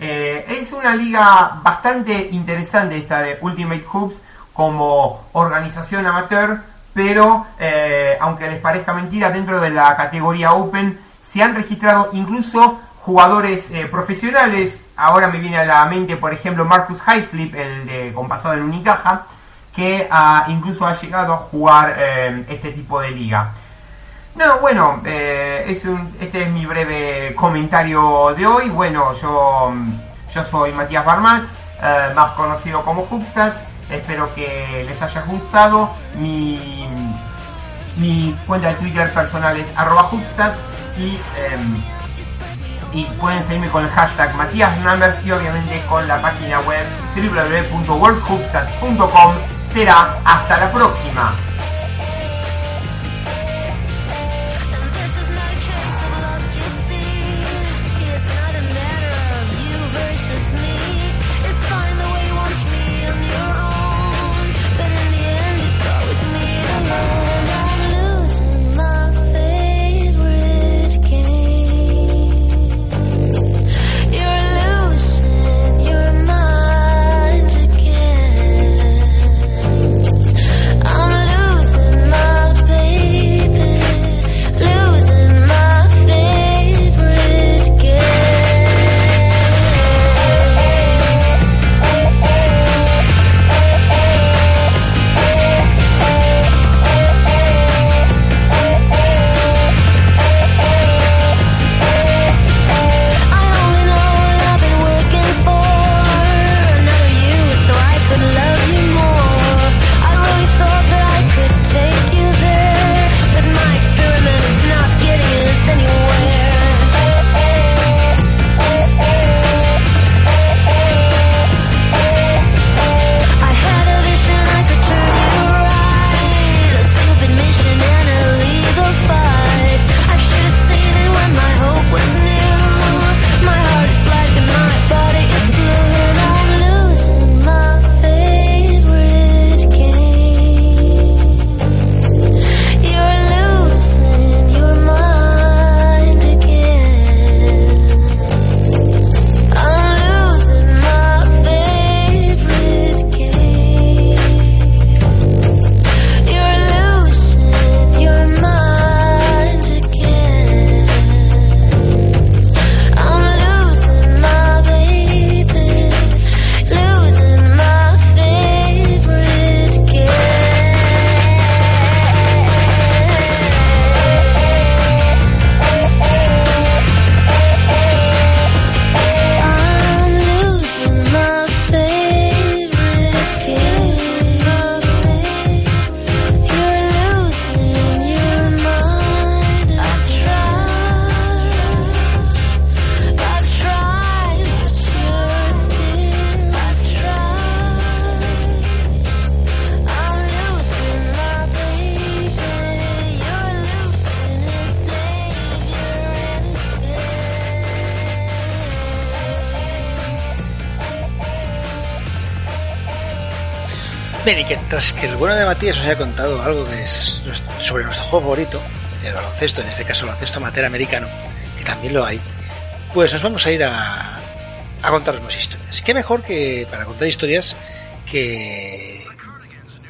Eh, es una liga bastante interesante esta de Ultimate Hoops como organización amateur pero eh, aunque les parezca mentira, dentro de la categoría Open se han registrado incluso jugadores eh, profesionales. Ahora me viene a la mente, por ejemplo, Marcus Highslip, el de compasado en Unicaja, que incluso ha llegado a jugar eh, este tipo de liga. No, bueno, este es mi breve comentario de hoy. Bueno, yo, yo soy Matías Barmat, más conocido como Hoopstats. Espero que les haya gustado. Mi, mi cuenta de Twitter personal es arroba y, em, y pueden seguirme con el hashtag Matías Numbers y obviamente con la página web www.worldhoopstats.com. Será hasta la próxima. Que el bueno de Matías os haya contado algo que es sobre nuestro juego favorito, el baloncesto, en este caso el baloncesto amateur americano, que también lo hay, pues nos vamos a ir a, a contaros más historias. ¿Qué mejor que para contar historias que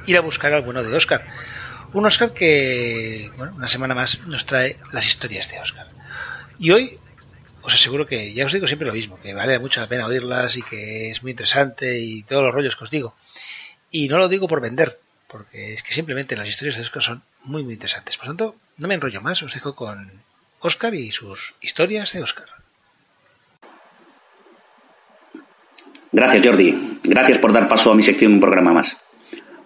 ir a buscar alguno de Oscar? Un Oscar que, bueno, una semana más nos trae las historias de Oscar. Y hoy os aseguro que ya os digo siempre lo mismo, que vale mucho la pena oírlas y que es muy interesante y todos los rollos que os digo. Y no lo digo por vender, porque es que simplemente las historias de Oscar son muy muy interesantes. Por tanto, no me enrollo más, os dejo con Oscar y sus historias de Oscar. Gracias, Jordi. Gracias por dar paso a mi sección un programa más.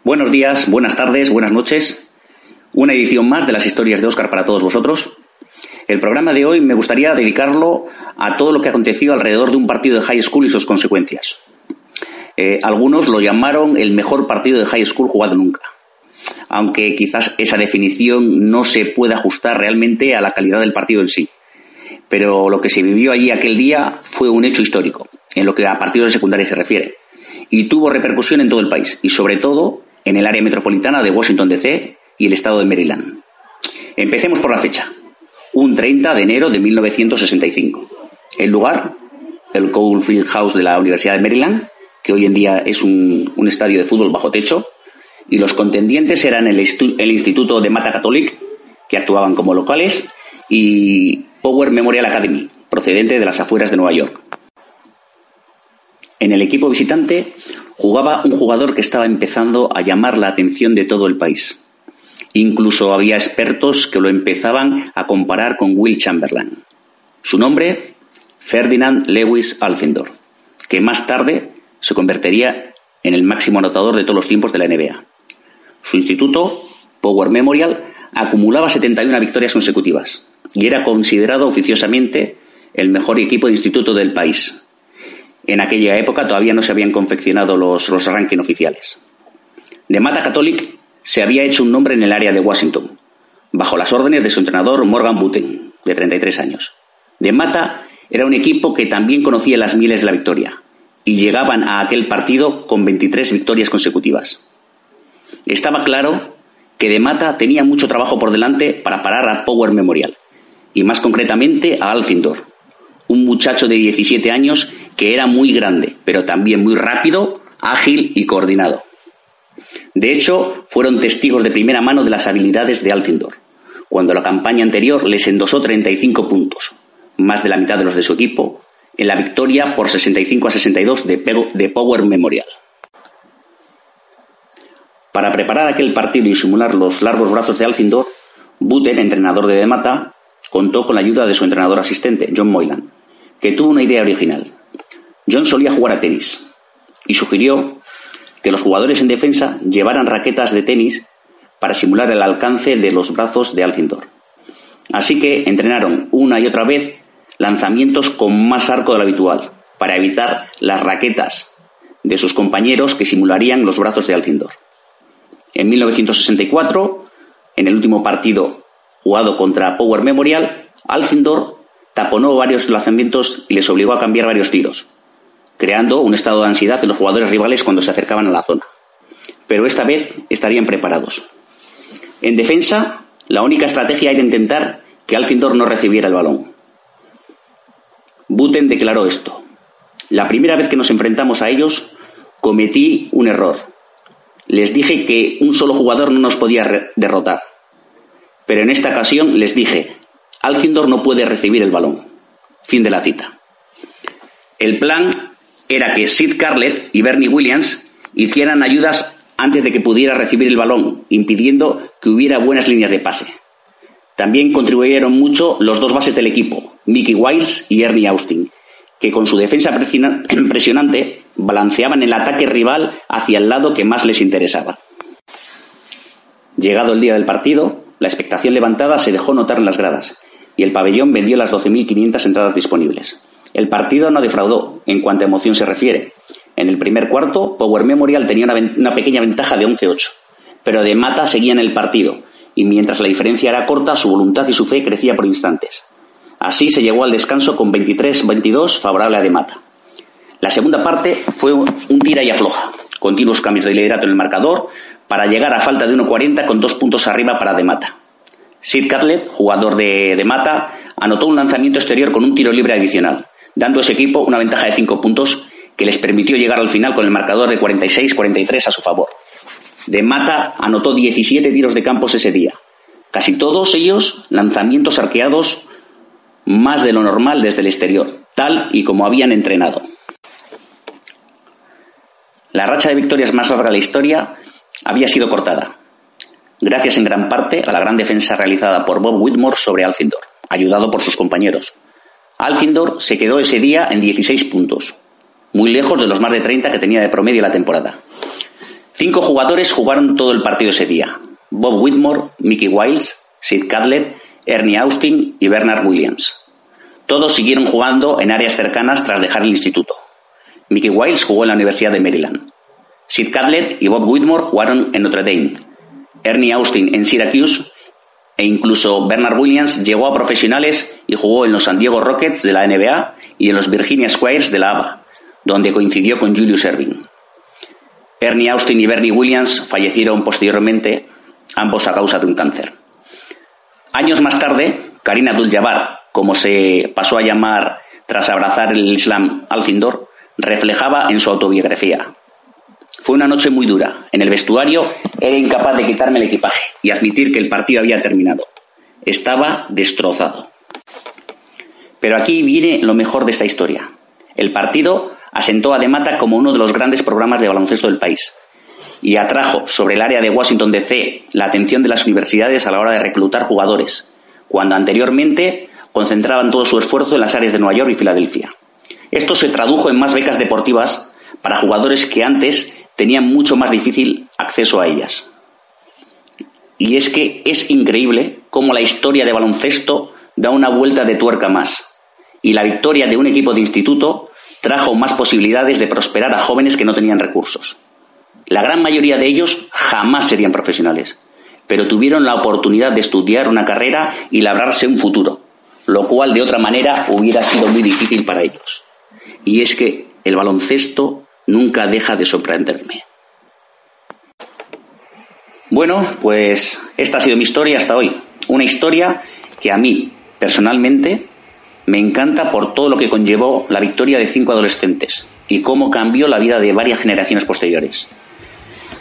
Buenos días, buenas tardes, buenas noches. Una edición más de las historias de Oscar para todos vosotros. El programa de hoy me gustaría dedicarlo a todo lo que ha acontecido alrededor de un partido de high school y sus consecuencias. Eh, algunos lo llamaron el mejor partido de high school jugado nunca, aunque quizás esa definición no se pueda ajustar realmente a la calidad del partido en sí. Pero lo que se vivió allí aquel día fue un hecho histórico, en lo que a partidos de secundaria se refiere, y tuvo repercusión en todo el país, y sobre todo en el área metropolitana de Washington DC y el estado de Maryland. Empecemos por la fecha, un 30 de enero de 1965. El lugar, el Coldfield House de la Universidad de Maryland, que hoy en día es un, estadio de fútbol bajo techo, y los contendientes eran el, el Instituto de Mata Catholic, que actuaban como locales, y Power Memorial Academy, procedente de las afueras de Nueva York. En el equipo visitante jugaba un jugador que estaba empezando a llamar la atención de todo el país. Incluso había expertos que lo empezaban a comparar con Will Chamberlain. Su nombre, Ferdinand Lewis Alcindor, que más tarde se convertiría en el máximo anotador de todos los tiempos de la NBA. Su instituto, Power Memorial, acumulaba 71 victorias consecutivas y era considerado oficiosamente el mejor equipo de instituto del país, en aquella época todavía no se habían confeccionado los, los rankings oficiales. De Mata Catholic se había hecho un nombre en el área de Washington, bajo las órdenes de su entrenador Morgan Buten, de 33 años. De Mata era un equipo que también conocía las miles de la victoria, y llegaban a aquel partido con 23 victorias consecutivas. Estaba claro que De Mata tenía mucho trabajo por delante para parar a Power Memorial, y más concretamente a Alcindor, un muchacho de 17 años que era muy grande, pero también muy rápido, ágil y coordinado. De hecho, fueron testigos de primera mano de las habilidades de Alcindor, cuando la campaña anterior les endosó 35 puntos, más de la mitad de los de su equipo, en la victoria por 65 a 62 de Power Memorial. Para preparar aquel partido y simular los largos brazos de Alcindor, Buten, entrenador de Demata, contó con la ayuda de su entrenador asistente, John Moylan, que tuvo una idea original. John solía jugar a tenis y sugirió que los jugadores en defensa llevaran raquetas de tenis para simular el alcance de los brazos de Alcindor. Así que entrenaron una y otra vez lanzamientos con más arco de lo habitual, para evitar las raquetas de sus compañeros que simularían los brazos de Alcindor. En 1964, en el último partido jugado contra Power Memorial, Alcindor taponó varios lanzamientos y les obligó a cambiar varios tiros, creando un estado de ansiedad en los jugadores rivales cuando se acercaban a la zona. Pero esta vez estarían preparados. En defensa, la única estrategia era intentar que Alcindor no recibiera el balón. Buten declaró esto. La primera vez que nos enfrentamos a ellos, cometí un error. Les dije que un solo jugador no nos podía derrotar. Pero en esta ocasión les dije, Alcindor no puede recibir el balón. Fin de la cita. El plan era que Sid Carlett y Bernie Williams hicieran ayudas antes de que pudiera recibir el balón, impidiendo que hubiera buenas líneas de pase. También contribuyeron mucho los dos bases del equipo, Mickey Wiles y Ernie Austin, que con su defensa impresionante balanceaban el ataque rival hacia el lado que más les interesaba. Llegado el día del partido, la expectación levantada se dejó notar en las gradas, y el pabellón vendió las 12.500 entradas disponibles. El partido no defraudó en cuanto a emoción se refiere. En el primer cuarto, Power Memorial tenía una, pequeña ventaja de 11-8, pero de Mata seguía en el partido, y mientras la diferencia era corta, su voluntad y su fe crecía por instantes. Así se llegó al descanso con 23-22 favorable a De Mata. La segunda parte fue un tira y afloja, continuos cambios de liderato en el marcador, para llegar a falta de 1.40 con dos puntos arriba para De Mata. Sid Catlett, jugador de, de Mata, anotó un lanzamiento exterior con un tiro libre adicional, dando a ese equipo una ventaja de cinco puntos que les permitió llegar al final con el marcador de 46-43 a su favor. De Mata anotó 17 tiros de campos ese día, casi todos ellos lanzamientos arqueados más de lo normal desde el exterior, tal y como habían entrenado. La racha de victorias más larga de la historia había sido cortada, gracias en gran parte a la gran defensa realizada por Bob Whitmore sobre Alcindor, ayudado por sus compañeros. Alcindor se quedó ese día en 16 puntos, muy lejos de los más de 30 que tenía de promedio la temporada. Cinco jugadores jugaron todo el partido ese día. Bob Whitmore, Mickey Wiles, Sid Catlett, Ernie Austin y Bernard Williams. Todos siguieron jugando en áreas cercanas tras dejar el instituto. Mickey Wiles jugó en la Universidad de Maryland. Sid Catlett y Bob Whitmore jugaron en Notre Dame. Ernie Austin en Syracuse e incluso Bernard Williams llegó a profesionales y jugó en los San Diego Rockets de la NBA y en los Virginia Squires de la ABA, donde coincidió con Julius Erving. Ernie Austin y Bernie Williams fallecieron posteriormente, ambos a causa de un cáncer. Años más tarde, Karina Abdul-Jabbar, como se pasó a llamar tras abrazar el Islam al Findor, reflejaba en su autobiografía. Fue una noche muy dura. En el vestuario era incapaz de quitarme el equipaje y admitir que el partido había terminado. Estaba destrozado. Pero aquí viene lo mejor de esta historia. El partido asentó a Demata como uno de los grandes programas de baloncesto del país y atrajo sobre el área de Washington DC la atención de las universidades a la hora de reclutar jugadores, cuando anteriormente concentraban todo su esfuerzo en las áreas de Nueva York y Filadelfia. Esto se tradujo en más becas deportivas para jugadores que antes tenían mucho más difícil acceso a ellas. Y es que es increíble cómo la historia de baloncesto da una vuelta de tuerca más. Y la victoria de un equipo de instituto trajo más posibilidades de prosperar a jóvenes que no tenían recursos. La gran mayoría de ellos jamás serían profesionales, pero tuvieron la oportunidad de estudiar una carrera y labrarse un futuro, lo cual de otra manera hubiera sido muy difícil para ellos. Y es que el baloncesto nunca deja de sorprenderme. Bueno, pues esta ha sido mi historia hasta hoy. Una historia que a mí, personalmente, me encanta por todo lo que conllevó la victoria de cinco adolescentes y cómo cambió la vida de varias generaciones posteriores.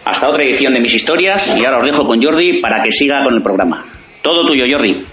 Hasta otra edición de mis historias y ahora os dejo con Jordi para que siga con el programa. Todo tuyo, Jordi.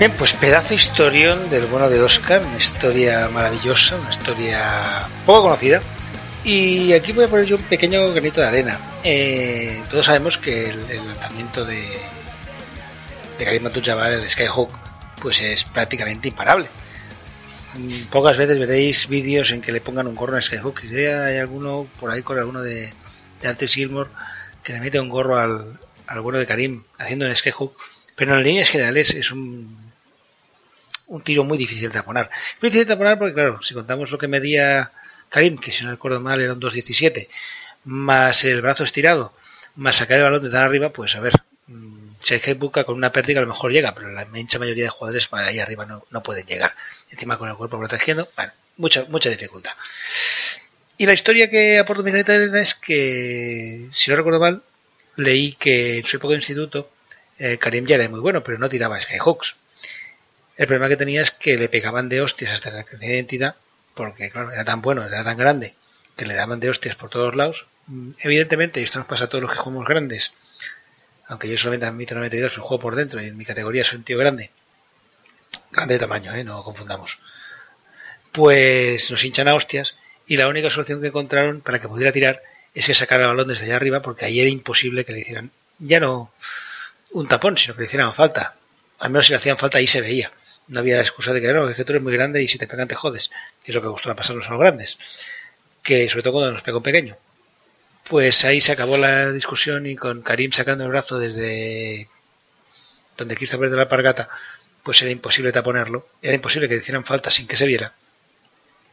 Bien, pues pedazo historión del bueno de Oscar, una historia maravillosa, una historia poco conocida. Y aquí voy a poner yo un pequeño granito de arena. Eh, todos sabemos que el, lanzamiento de, de Karim Abdul-Jabbar, el Skyhook, pues es prácticamente imparable. Mm, pocas veces veréis vídeos en que le pongan un gorro a Skyhook. Si hay alguno por ahí con alguno de, de Artis Gilmore que le mete un gorro al, al bueno de Karim haciendo un Skyhook. Pero en líneas generales es un un tiro muy difícil de taponar. Muy difícil de taponar porque, claro, si contamos lo que medía Karim, que si no recuerdo mal era un 2.17, más el brazo estirado, más sacar el balón de tan arriba, pues a ver, mm, que busca con una pérdida a lo mejor llega, pero la inmensa mayoría de jugadores para ahí arriba no, no pueden llegar. Encima con el cuerpo protegiendo, bueno, mucha, mucha dificultad. Y la historia que aporto mi es que, si no recuerdo mal, leí que en su época de instituto eh, Karim ya era muy bueno, pero no tiraba skyhooks. El problema que tenía es que le pegaban de hostias hasta la de identidad, porque claro, era tan bueno, era tan grande, que le daban de hostias por todos lados. Mm, evidentemente, y esto nos pasa a todos los que jugamos grandes, aunque yo solamente admito 92, pero juego por dentro y en mi categoría soy un tío grande, grande de tamaño, ¿eh? no confundamos, pues nos hinchan a hostias y la única solución que encontraron para que pudiera tirar es que sacara el balón desde allá arriba porque ahí era imposible que le hicieran ya no un tapón, sino que le hicieran falta. Al menos si le hacían falta ahí se veía no había excusa de que no, es que tú eres muy grande y si te pegan te jodes, que es lo que gustan pasarnos a los grandes, que sobre todo cuando nos pega un pequeño. Pues ahí se acabó la discusión y con Karim sacando el brazo desde donde Christopher de la Pargata, pues era imposible taponerlo, era imposible que hicieran falta sin que se viera.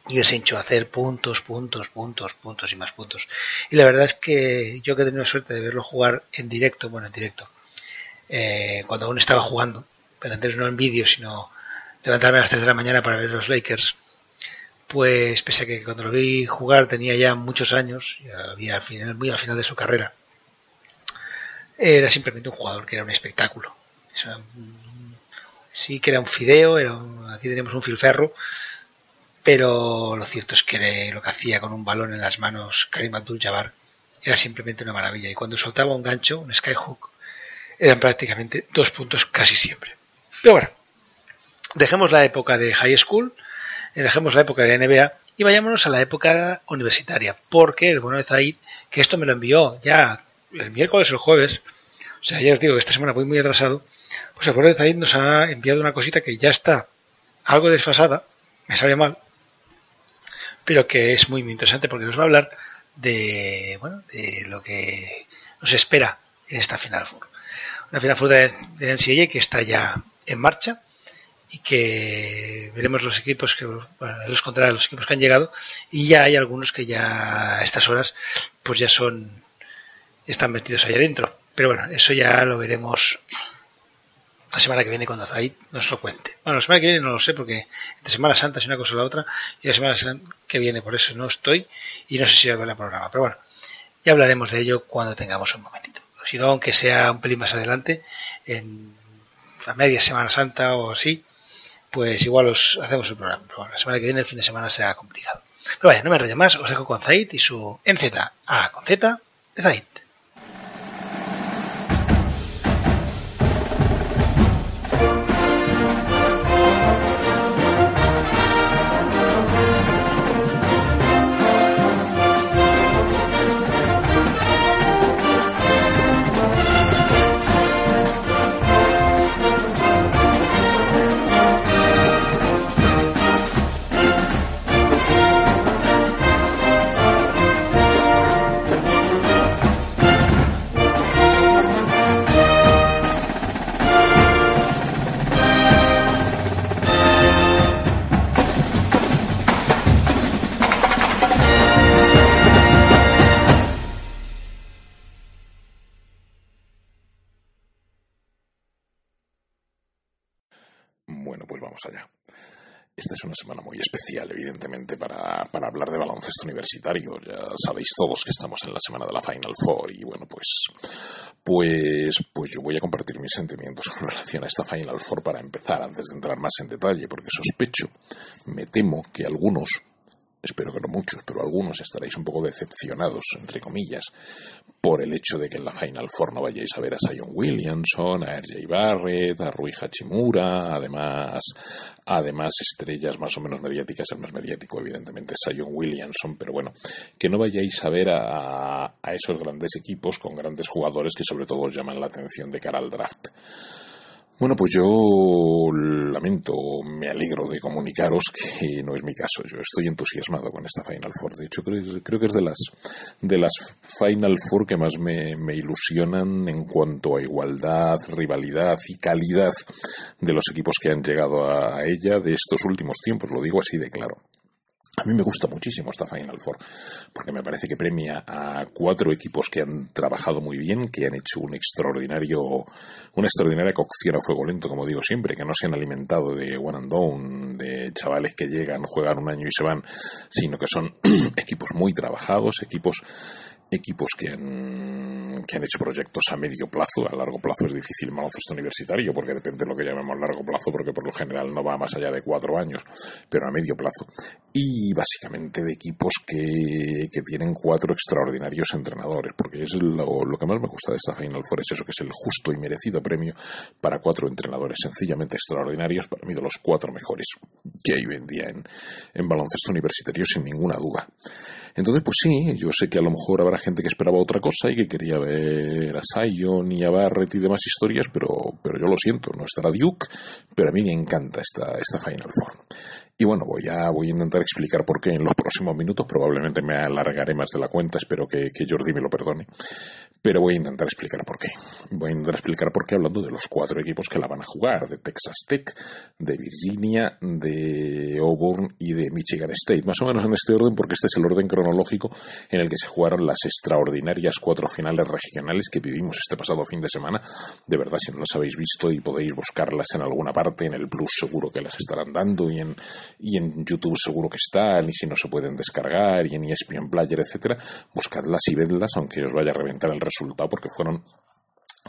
Y él se hinchó a hacer puntos, puntos, puntos, puntos y más puntos. Y la verdad es que yo que he tenido la suerte de verlo jugar en directo, bueno, en directo, eh, cuando aún estaba jugando, pero antes no en vídeo, sino levantarme a las 3 de la mañana para ver los Lakers, pues pese a que cuando lo vi jugar tenía ya muchos años, había al final, muy al final de su carrera, era simplemente un jugador que era un espectáculo. sí que era un fideo, era aquí tenemos un filferro, pero lo cierto es que lo que hacía con un balón en las manos Karim Abdul-Jabbar era simplemente una maravilla. Y cuando soltaba un gancho, un skyhook, eran prácticamente dos puntos casi siempre. Pero bueno, dejemos la época de high school, eh, dejemos la época de NBA y vayámonos a la época universitaria, porque el bueno de Zaid, que esto me lo envió ya el miércoles o el jueves, o sea, ya os digo que esta semana voy muy atrasado, pues el bueno de Zaid nos ha enviado una cosita que ya está algo desfasada, me sabe mal, pero que es muy, muy interesante porque nos va a hablar de, bueno, de lo que nos espera en esta Final Four. Una Final Four de, de que está ya en marcha, y que veremos los equipos que los contará los equipos que han llegado y ya hay algunos que ya a estas horas pues ya son están metidos ahí adentro. Pero bueno eso ya lo veremos la semana que viene cuando Zaid nos lo cuente. Bueno la semana que viene no lo sé porque entre Semana Santa es una cosa o la otra y la semana que viene por eso no estoy y no sé si va a el programa. Pero bueno ya hablaremos de ello cuando tengamos un momentito. Si no aunque sea un pelín más adelante en la media Semana Santa o así pues igual os hacemos el programa. Pero bueno, la semana que viene, el fin de semana, será complicado. Pero vaya, no me enrollo más, os dejo con Zaid y su NZ A con Z de Zaid. Universitario. Ya sabéis todos que estamos en la semana de la Final Four y bueno, pues pues pues yo voy a compartir mis sentimientos con relación a esta Final Four para empezar antes de entrar más en detalle, porque sospecho, me temo que algunos espero que no muchos, pero algunos estaréis un poco decepcionados, entre comillas, por el hecho de que en la Final Four no vayáis a ver a Sion Williamson, a RJ Barrett, a Rui Hachimura, además, además estrellas más o menos mediáticas, el más mediático evidentemente es Sion Williamson, pero bueno, que no vayáis a ver a, a esos grandes equipos con grandes jugadores que sobre todo os llaman la atención de cara al draft. Bueno, pues yo lamento, me alegro de comunicaros que no es mi caso. Yo estoy entusiasmado con esta Final Four. De hecho, creo, que es de las, de las Final Four que más me ilusionan en cuanto a igualdad, rivalidad y calidad de los equipos que han llegado a ella de estos últimos tiempos. Lo digo así de claro. A mí me gusta muchísimo esta Final Four, porque me parece que premia a cuatro equipos que han trabajado muy bien, que han hecho un extraordinario, una extraordinaria cocción a fuego lento, como digo siempre, que no se han alimentado de one and done, de chavales que llegan, juegan un año y se van, sino que son equipos muy trabajados, equipos equipos que han, que han hecho proyectos a medio plazo, a largo plazo es difícil baloncesto universitario, porque depende de lo que llamemos largo plazo, porque por lo general no va más allá de cuatro años, pero a medio plazo. Y básicamente de equipos que, que tienen cuatro extraordinarios entrenadores, porque es lo, lo, que más me gusta de esta Final Four, es eso, que es el justo y merecido premio para cuatro entrenadores sencillamente extraordinarios, para mí de los cuatro mejores que hay hoy en día en, en baloncesto universitario, sin ninguna duda. Entonces, pues sí, yo sé que a lo mejor habrá gente que esperaba otra cosa y que quería ver a Sion y a Barrett y demás historias, pero, pero yo lo siento, no estará Duke, pero a mí me encanta esta, esta Final Four. Y bueno, voy a, voy a intentar explicar por qué en los próximos minutos. Probablemente me alargaré más de la cuenta, espero que, que Jordi me lo perdone. Pero voy a intentar explicar por qué. Voy a intentar explicar por qué hablando de los cuatro equipos que la van a jugar, de Texas Tech, de Virginia, de Auburn y de Michigan State. Más o menos en este orden, porque este es el orden cronológico en el que se jugaron las extraordinarias cuatro finales regionales que vivimos este pasado fin de semana. De verdad, si no las habéis visto y podéis buscarlas en alguna parte, en el Plus seguro que las estarán dando y en y en YouTube seguro que están, y si no se pueden descargar, y en ESPN Player, etcétera, buscadlas y vedlas, aunque os vaya a reventar el resultado, porque fueron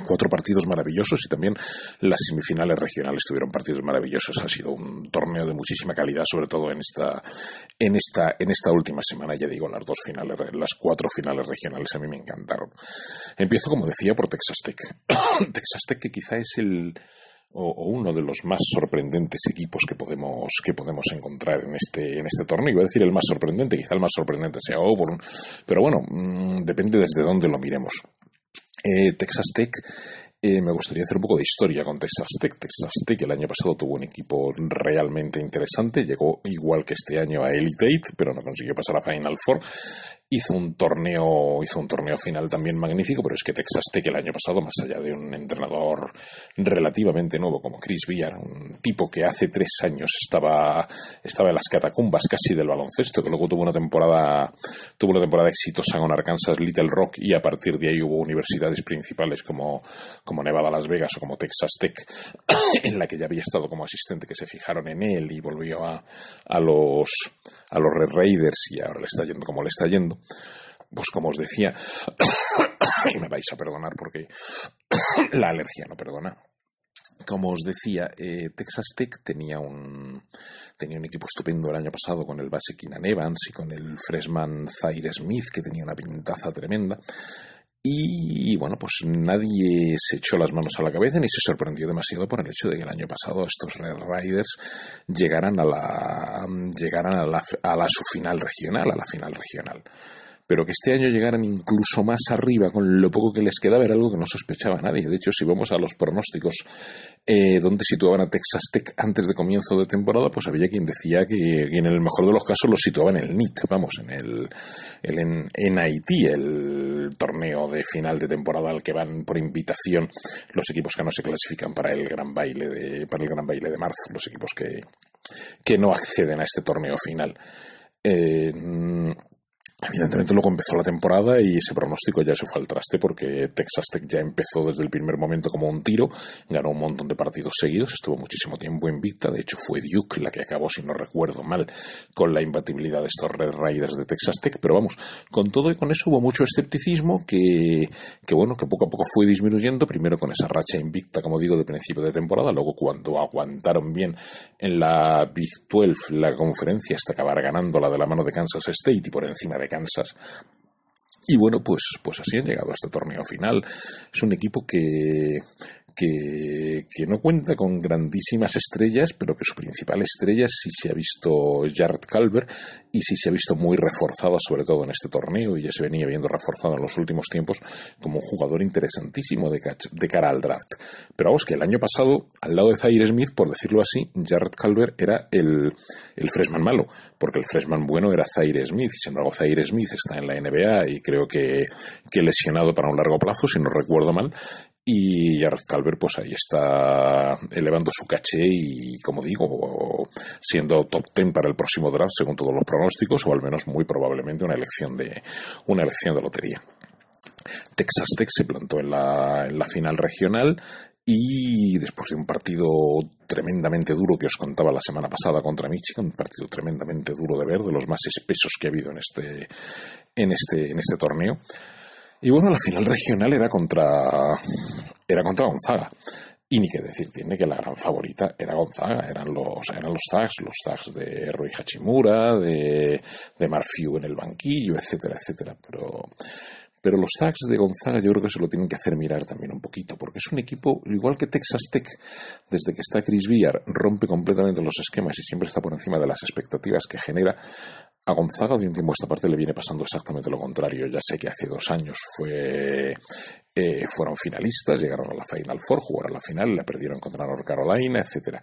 cuatro partidos maravillosos y también las semifinales regionales tuvieron partidos maravillosos. Ha sido un torneo de muchísima calidad, sobre todo en esta, en esta, en esta última semana. Ya digo, las dos finales, las cuatro finales regionales a mí me encantaron. Empiezo, como decía, por Texas Tech. Texas Tech, que quizá es el, o, uno de los más sorprendentes equipos que podemos, que podemos encontrar en este, en este torneo. Iba a decir el más sorprendente, quizá el más sorprendente sea Auburn, pero bueno, mmm, depende desde dónde lo miremos. Eh, Texas Tech eh, me gustaría hacer un poco de historia con Texas Tech. Texas Tech el año pasado tuvo un equipo realmente interesante, llegó igual que este año a Elite Eight, pero no consiguió pasar a Final Four hizo un torneo hizo un torneo final también magnífico pero es que Texas Tech el año pasado más allá de un entrenador relativamente nuevo como Chris Villar un tipo que hace tres años estaba estaba en las catacumbas casi del baloncesto que luego tuvo una temporada tuvo una temporada exitosa con Arkansas Little Rock y a partir de ahí hubo universidades principales como como Nevada Las Vegas o como Texas Tech en la que ya había estado como asistente que se fijaron en él y volvió a, a los a los Red Raiders y ahora le está yendo como le está yendo pues como os decía, y me vais a perdonar porque la alergia no perdona. Como os decía, eh, Texas Tech tenía un, tenía un equipo estupendo el año pasado con el base Keenan Evans y con el freshman Zaire Smith, que tenía una pintaza tremenda. Y bueno, pues nadie se echó las manos a la cabeza ni se sorprendió demasiado por el hecho de que el año pasado estos Red Riders llegaran a la llegaran a la, a la su final regional, a la final regional pero que este año llegaran incluso más arriba con lo poco que les quedaba era algo que no sospechaba nadie. De hecho, si vamos a los pronósticos eh, donde situaban a Texas Tech antes de comienzo de temporada, pues había quien decía que, en el mejor de los casos los situaban en el NIT, vamos, en el, el en, en Haití, el torneo de final de temporada al que van por invitación los equipos que no se clasifican para el gran baile de, para el gran baile de marzo, los equipos que, que no acceden a este torneo final. Eh, Evidentemente luego empezó la temporada y ese pronóstico ya se fue al traste porque Texas Tech ya empezó desde el primer momento como un tiro, ganó un montón de partidos seguidos, estuvo muchísimo tiempo invicta, de hecho fue Duke la que acabó, si no recuerdo mal, con la imbatibilidad de estos Red Raiders de Texas Tech, pero vamos, con todo y con eso hubo mucho escepticismo que, que bueno, que poco a poco fue disminuyendo, primero con esa racha invicta, como digo, de principio de temporada, luego cuando aguantaron bien en la Big 12 la conferencia hasta acabar ganando la de la mano de Kansas State y por encima de Kansas. Y bueno, pues, pues así han llegado a este torneo final. Es un equipo que, que, no cuenta con grandísimas estrellas, pero que su principal estrella sí se ha visto Jared Calvert y sí se ha visto muy reforzado, sobre todo en este torneo, y ya se venía viendo reforzado en los últimos tiempos como un jugador interesantísimo de, de cara al draft. Pero vamos, que el año pasado, al lado de Zaire Smith, por decirlo así, Jared Calvert era el, el freshman malo, porque el freshman bueno era Zaire Smith, y sin embargo Zaire Smith está en la NBA y creo que, que lesionado para un largo plazo, si no recuerdo mal, y Calvert pues ahí está elevando su caché y como digo siendo top ten para el próximo draft según todos los pronósticos o al menos muy probablemente una elección de una elección de lotería. Texas Tech se plantó en la, en la final regional y después de un partido tremendamente duro que os contaba la semana pasada contra Michigan, un partido tremendamente duro de ver, de los más espesos que ha habido en este, en este, en este torneo, y bueno, la final regional era contra, era contra Gonzaga. Y ni que decir tiene que la gran favorita era Gonzaga, eran los, eran los tags, los tags de Rui Hachimura, de, de Marfiu en el banquillo, etcétera, etcétera. Pero, pero los tags de Gonzaga yo creo que se lo tienen que hacer mirar también un poquito, porque es un equipo, igual que Texas Tech, desde que está Chris Villar, rompe completamente los esquemas y siempre está por encima de las expectativas que genera. A Gonzaga de un tiempo a esta parte le viene pasando exactamente lo contrario. Ya sé que hace dos años fue eh, fueron finalistas, llegaron a la Final Four, jugaron la final, la perdieron contra North Carolina, etcétera.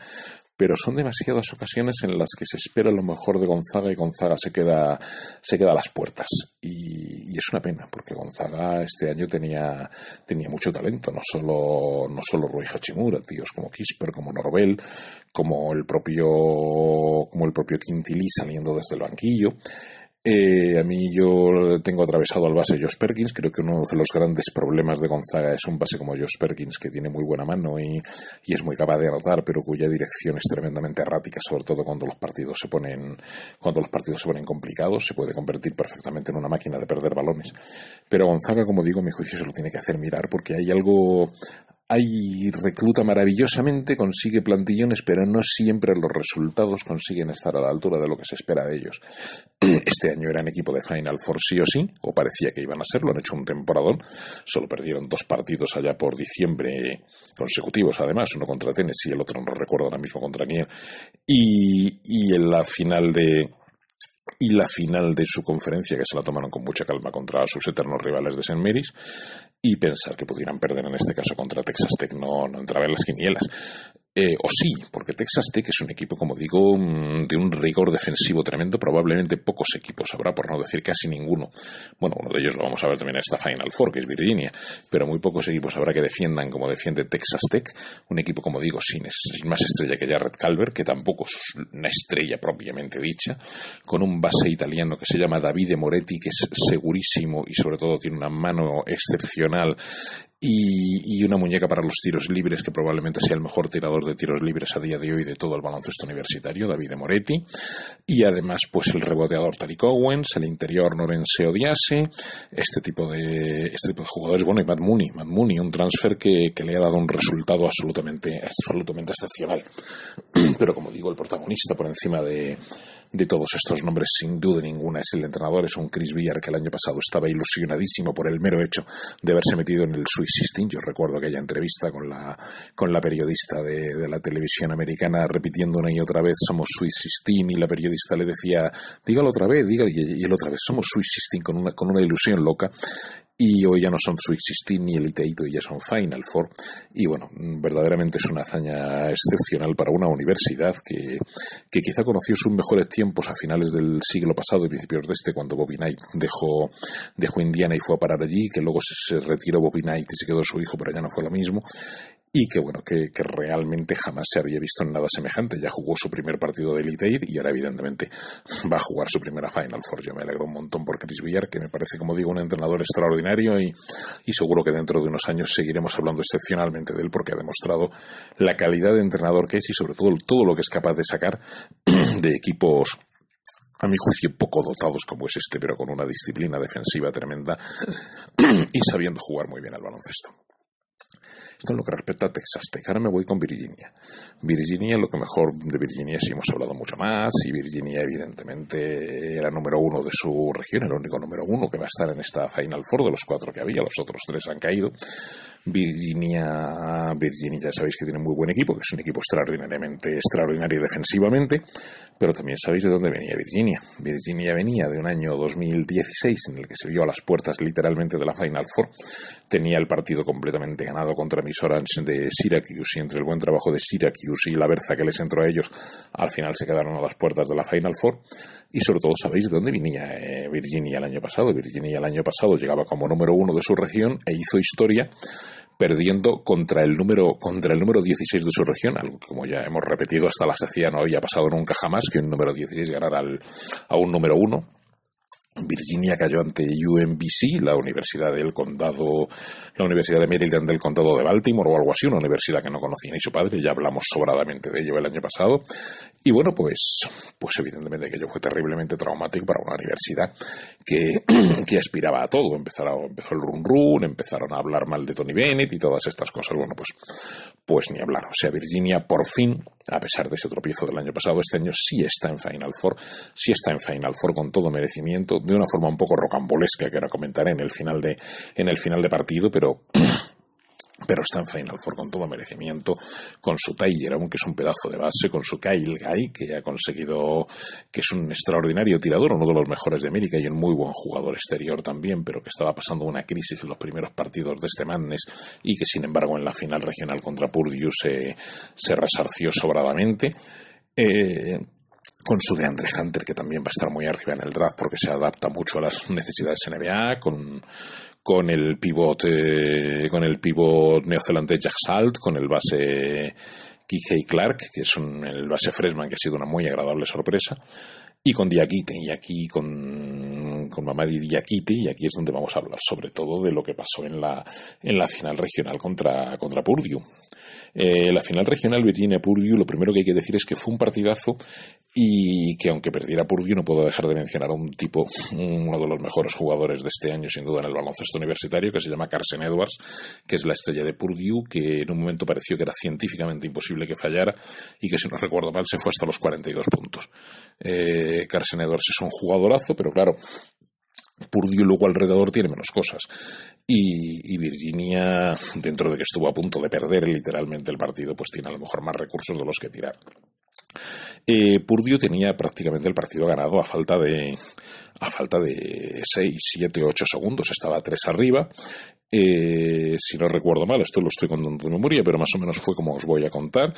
Pero son demasiadas ocasiones en las que se espera lo mejor de Gonzaga y Gonzaga se queda, se queda a las puertas. Y, y, es una pena, porque Gonzaga este año tenía, tenía mucho talento, no solo, no solo Rui Hachimura, tíos como Kisper, como Norbel, como el propio, como el propio Quintilí saliendo desde el banquillo. Eh, a mí yo tengo atravesado al base Josh Perkins. Creo que uno de los grandes problemas de Gonzaga es un base como Josh Perkins, que tiene muy buena mano y, y, es muy capaz de anotar, pero cuya dirección es tremendamente errática, sobre todo cuando los partidos se ponen, cuando los partidos se ponen complicados. Se puede convertir perfectamente en una máquina de perder balones. Pero Gonzaga, como digo, mi juicio se lo tiene que hacer mirar porque hay algo, hay recluta maravillosamente, consigue plantillones, pero no siempre los resultados consiguen estar a la altura de lo que se espera de ellos. Este año eran equipo de Final Four sí o sí, o parecía que iban a serlo, han hecho un temporadón, solo perdieron dos partidos allá por diciembre consecutivos, además, uno contra Tennessee y el otro no recuerdo ahora mismo contra quién, y, y en la final de, y la final de su conferencia, que se la tomaron con mucha calma contra sus eternos rivales de St. Mary's, y pensar que pudieran perder en este caso contra Texas Tech no, no entraba en las quinielas. Eh, o sí, porque Texas Tech es un equipo, como digo, mm, de un rigor defensivo tremendo. Probablemente pocos equipos habrá, por no decir casi ninguno. Bueno, uno de ellos lo vamos a ver también en esta Final Four, que es Virginia. Pero muy pocos equipos habrá que defiendan como defiende Texas Tech. Un equipo, como digo, sin, más estrella que Jared Calvert, que tampoco es una estrella propiamente dicha. Con un base italiano que se llama Davide Moretti, que es segurísimo y sobre todo tiene una mano excepcional y, una muñeca para los tiros libres, que probablemente sea el mejor tirador de tiros libres a día de hoy de todo el baloncesto universitario, David Moretti. Y además, pues el reboteador Tariq Owens, el interior Norense Odiase, este tipo de, este tipo de jugadores. Bueno, y Matt Mooney, Matt Mooney, un transfer que, que le ha dado un resultado absolutamente, absolutamente excepcional. Pero como digo, el protagonista por encima de de todos estos nombres, sin duda ninguna, es el entrenador, es un Chris Villar que el año pasado estaba ilusionadísimo por el mero hecho de haberse metido en el Swiss System. Yo recuerdo aquella entrevista con la, con la periodista de, de la televisión americana repitiendo una y otra vez somos Swiss System y la periodista le decía dígalo otra vez, dígalo y, él otra vez somos Swiss System con una, con una ilusión loca y hoy ya no son Sweet 16 ni Elite 8, ya son Final Four. Y bueno, verdaderamente es una hazaña excepcional para una universidad que, que quizá conoció sus mejores tiempos a finales del siglo pasado y principios de este, cuando Bobby Knight dejó, dejó Indiana y fue a parar allí, que luego se, retiró Bobby Knight y se quedó su hijo, pero ya no fue lo mismo. Y que bueno, que, realmente jamás se había visto en nada semejante. Ya jugó su primer partido de Elite y ahora evidentemente va a jugar su primera Final Four. Yo me alegro un montón por Chris Villar, que me parece, como digo, un entrenador extraordinario y, y seguro que dentro de unos años seguiremos hablando excepcionalmente de él porque ha demostrado la calidad de entrenador que es y sobre todo todo lo que es capaz de sacar de equipos a mi juicio poco dotados como es este, pero con una disciplina defensiva tremenda y sabiendo jugar muy bien al baloncesto. Esto es lo que respecta a Texas. Ahora me voy con Virginia. Virginia, lo que mejor de Virginia sí hemos hablado mucho más, y Virginia evidentemente era número uno de su región, el único número uno que va a estar en esta Final Four de los cuatro que había, los otros tres han caído. Virginia, Virginia ya sabéis que tiene muy buen equipo, que es un equipo extraordinariamente extraordinario defensivamente, pero también sabéis de dónde venía Virginia. Virginia venía de un año 2016 en el que se vio a las puertas literalmente de la Final Four. Tenía el partido completamente ganado contra mis Orange de Syracuse y entre el buen trabajo de Syracuse y la berza que les entró a ellos, al final se quedaron a las puertas de la Final Four. Y sobre todo sabéis de dónde venía eh, Virginia el año pasado. Virginia el año pasado llegaba como número uno de su región e hizo historia perdiendo contra el número contra el número 16 de su región, algo que como ya hemos repetido hasta la sacia no había pasado nunca jamás que un número 16 ganara al, a un número 1 Virginia cayó ante UMBC, la Universidad del Condado, la Universidad de Maryland del Condado de Baltimore o algo así, una universidad que no conocía ni su padre, ya hablamos sobradamente de ello el año pasado. Y bueno, pues, pues evidentemente que ello fue terriblemente traumático para una universidad que, aspiraba a todo. Empezaron, empezó el run run, empezaron a hablar mal de Tony Bennett y todas estas cosas. Bueno, pues, pues ni hablar. O sea, Virginia por fin, a pesar de ese tropiezo del año pasado, este año sí está en Final Four, sí está en Final Four con todo merecimiento de una forma un poco rocambolesca que ahora comentaré en el final de, en el final de partido, pero pero está en Final Four con todo merecimiento, con su Tiger, aunque es un pedazo de base, con su Kyle Guy, que ha conseguido, que es un extraordinario tirador, uno de los mejores de América y un muy buen jugador exterior también, pero que estaba pasando una crisis en los primeros partidos de este Madness y que sin embargo en la final regional contra Purdue se, se resarció sobradamente. Eh, con su de Andre Hunter, que también va a estar muy arriba en el draft porque se adapta mucho a las necesidades NBA, con, con el pivot, eh, con el pivot neozelandés Jack Salt, con el base Kihei Clark, que es un, el base freshman que ha sido una muy agradable sorpresa, y con Diakite, y aquí con, con Mamadi Diakite, y aquí es donde vamos a hablar sobre todo de lo que pasó en la, en la final regional contra, contra Purdue. Eh, la final regional Virginia-Purdue, lo primero que hay que decir es que fue un partidazo y que aunque perdiera Purdue no puedo dejar de mencionar a un tipo, uno de los mejores jugadores de este año sin duda en el baloncesto universitario que se llama Carson Edwards, que es la estrella de Purdue, que en un momento pareció que era científicamente imposible que fallara y que si no recuerdo mal se fue hasta los 42 puntos. Eh, Carson Edwards es un jugadorazo, pero claro, Purdue luego alrededor tiene menos cosas. Y, y, Virginia, dentro de que estuvo a punto de perder literalmente el partido, pues tiene a lo mejor más recursos de los que tirar. Eh, Purdue tenía prácticamente el partido ganado a falta de a falta de 6, 7, 8 segundos, estaba 3 arriba. Eh, si no recuerdo mal, esto lo estoy contando de memoria, pero más o menos fue como os voy a contar.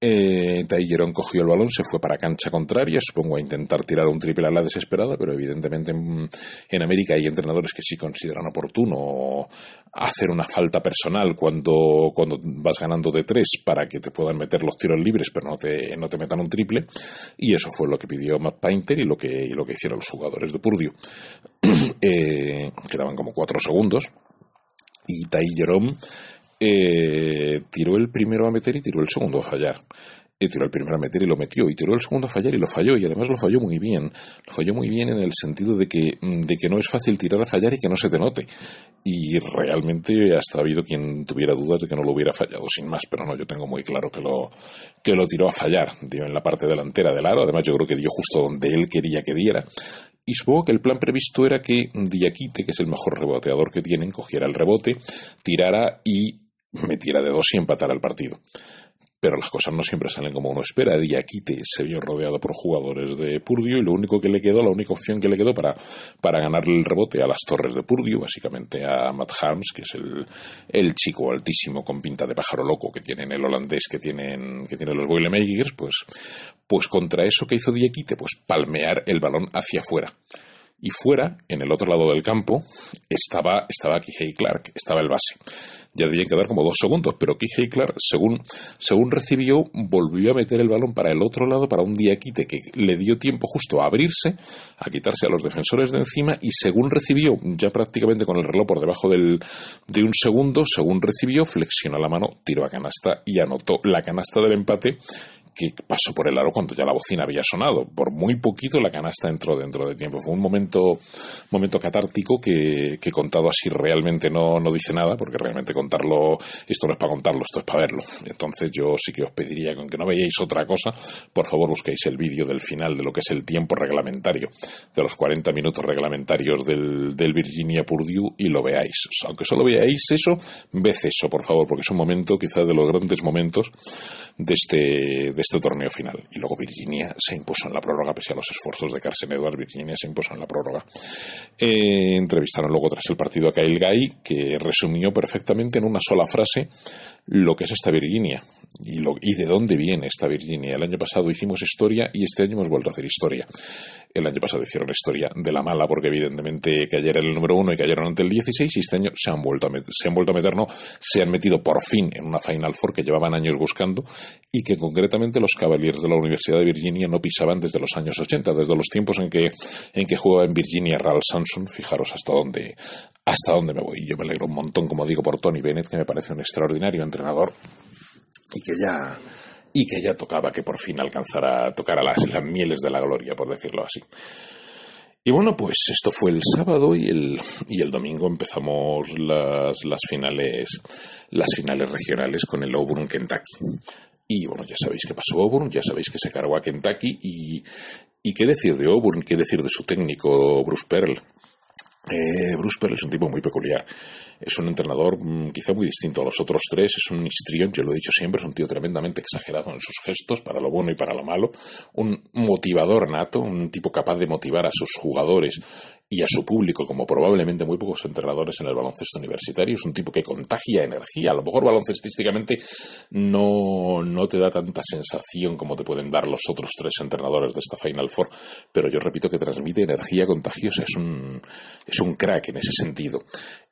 Eh, cogió el balón, se fue para cancha contraria, supongo a intentar tirar un triple a la desesperada, pero evidentemente en, América hay entrenadores que sí consideran oportuno hacer una falta personal cuando, cuando vas ganando de tres para que te puedan meter los tiros libres, pero no te, no te metan un triple. Y eso fue lo que pidió Matt Painter y lo que, lo que hicieron los jugadores de Purdue. eh, quedaban como cuatro segundos. Y Tai eh, tiró el primero a meter y tiró el segundo a fallar. Y tiró el primero a meter y lo metió, y tiró el segundo a fallar y lo falló, y además lo falló muy bien. Lo falló muy bien en el sentido de que, mm, de que no es fácil tirar a fallar y que no se te note. Y realmente hasta ha habido quien tuviera dudas de que no lo hubiera fallado sin más, pero no, yo tengo muy claro que lo, que lo tiró a fallar, dio en la parte delantera del aro, además yo creo que dio justo donde él quería que diera, y supongo que el plan previsto era que Diakite, que es el mejor reboteador que tienen, cogiera el rebote, tirara y metiera de dos y empatara el partido. Pero las cosas no siempre salen como uno espera. Diakite se vio rodeado por jugadores de Purdue y lo único que le quedó, la única opción que le quedó para, para ganarle el rebote a las torres de Purdue, básicamente a Matt Harms, que es el, el chico altísimo con pinta de pájaro loco que tienen el holandés que tienen, que tienen los Boilermakers, pues, pues contra eso que hizo Diakite, pues palmear el balón hacia afuera Y fuera, en el otro lado del campo, estaba, estaba Kihei Clark, estaba el base. Ya debían quedar como dos segundos, pero Kihei Clark, según, según recibió, volvió a meter el balón para el otro lado, para un diaquite que le dio tiempo justo a abrirse, a quitarse a los defensores de encima, y según recibió, ya prácticamente con el reloj por debajo del, de un segundo, según recibió, flexionó la mano, tiró a canasta y anotó la canasta del empate que pasó por el aro cuando ya la bocina había sonado. Por muy poquito la canasta entró dentro de tiempo. Fue un momento, momento catártico que, que contado así realmente no, no dice nada, porque realmente contarlo, esto no es para contarlo, esto es para verlo. Entonces yo sí que os pediría que aunque no veáis otra cosa, por favor busquéis el vídeo del final de lo que es el tiempo reglamentario, de los 40 minutos reglamentarios del, del Virginia Purdue y lo veáis. Aunque solo veáis eso, ved eso, por favor, porque es un momento quizás de los grandes momentos de este, este torneo final. Y luego Virginia se impuso en la prórroga, pese a los esfuerzos de Carson Edwards, Virginia se impuso en la prórroga. Eh, entrevistaron luego tras el partido a Kyle Guy, que resumió perfectamente en una sola frase lo que es esta Virginia y, lo, y de dónde viene esta Virginia. El año pasado hicimos historia y este año hemos vuelto a hacer historia. El año pasado hicieron historia de la mala porque evidentemente cayeron el número uno y cayeron ante el 16 y este año se han vuelto a meter, se han vuelto a meter, no, se han metido por fin en una Final Four que llevaban años buscando y que concretamente los Cavaliers de la Universidad de Virginia no pisaban desde los años 80, desde los tiempos en que, en que jugaba en Virginia Ralph Samson, fijaros hasta dónde, hasta dónde me voy. Yo me alegro un montón, como digo, por Tony Bennett, que me parece un extraordinario entrenador y que ya y que ya tocaba que por fin alcanzara tocar a las, las mieles de la gloria, por decirlo así. Y bueno, pues esto fue el sábado y el, y el domingo empezamos las, las finales las finales regionales con el Auburn Kentucky. Y bueno, ya sabéis que pasó Auburn, ya sabéis que se cargó a Kentucky y, y qué decir de Auburn, qué decir de su técnico Bruce Pearl. Eh, Bruce Pearl es un tipo muy peculiar. Es un entrenador mmm, quizá muy distinto a los otros tres. Es un histrión, yo lo he dicho siempre, es un tío tremendamente exagerado en sus gestos, para lo bueno y para lo malo. Un motivador nato, un tipo capaz de motivar a sus jugadores y a su público, como probablemente muy pocos entrenadores en el baloncesto universitario. Es un tipo que contagia energía. A lo mejor baloncestísticamente no, no te da tanta sensación como te pueden dar los otros tres entrenadores de esta Final Four, pero yo repito que transmite energía contagiosa. Es un, un crack en ese sentido.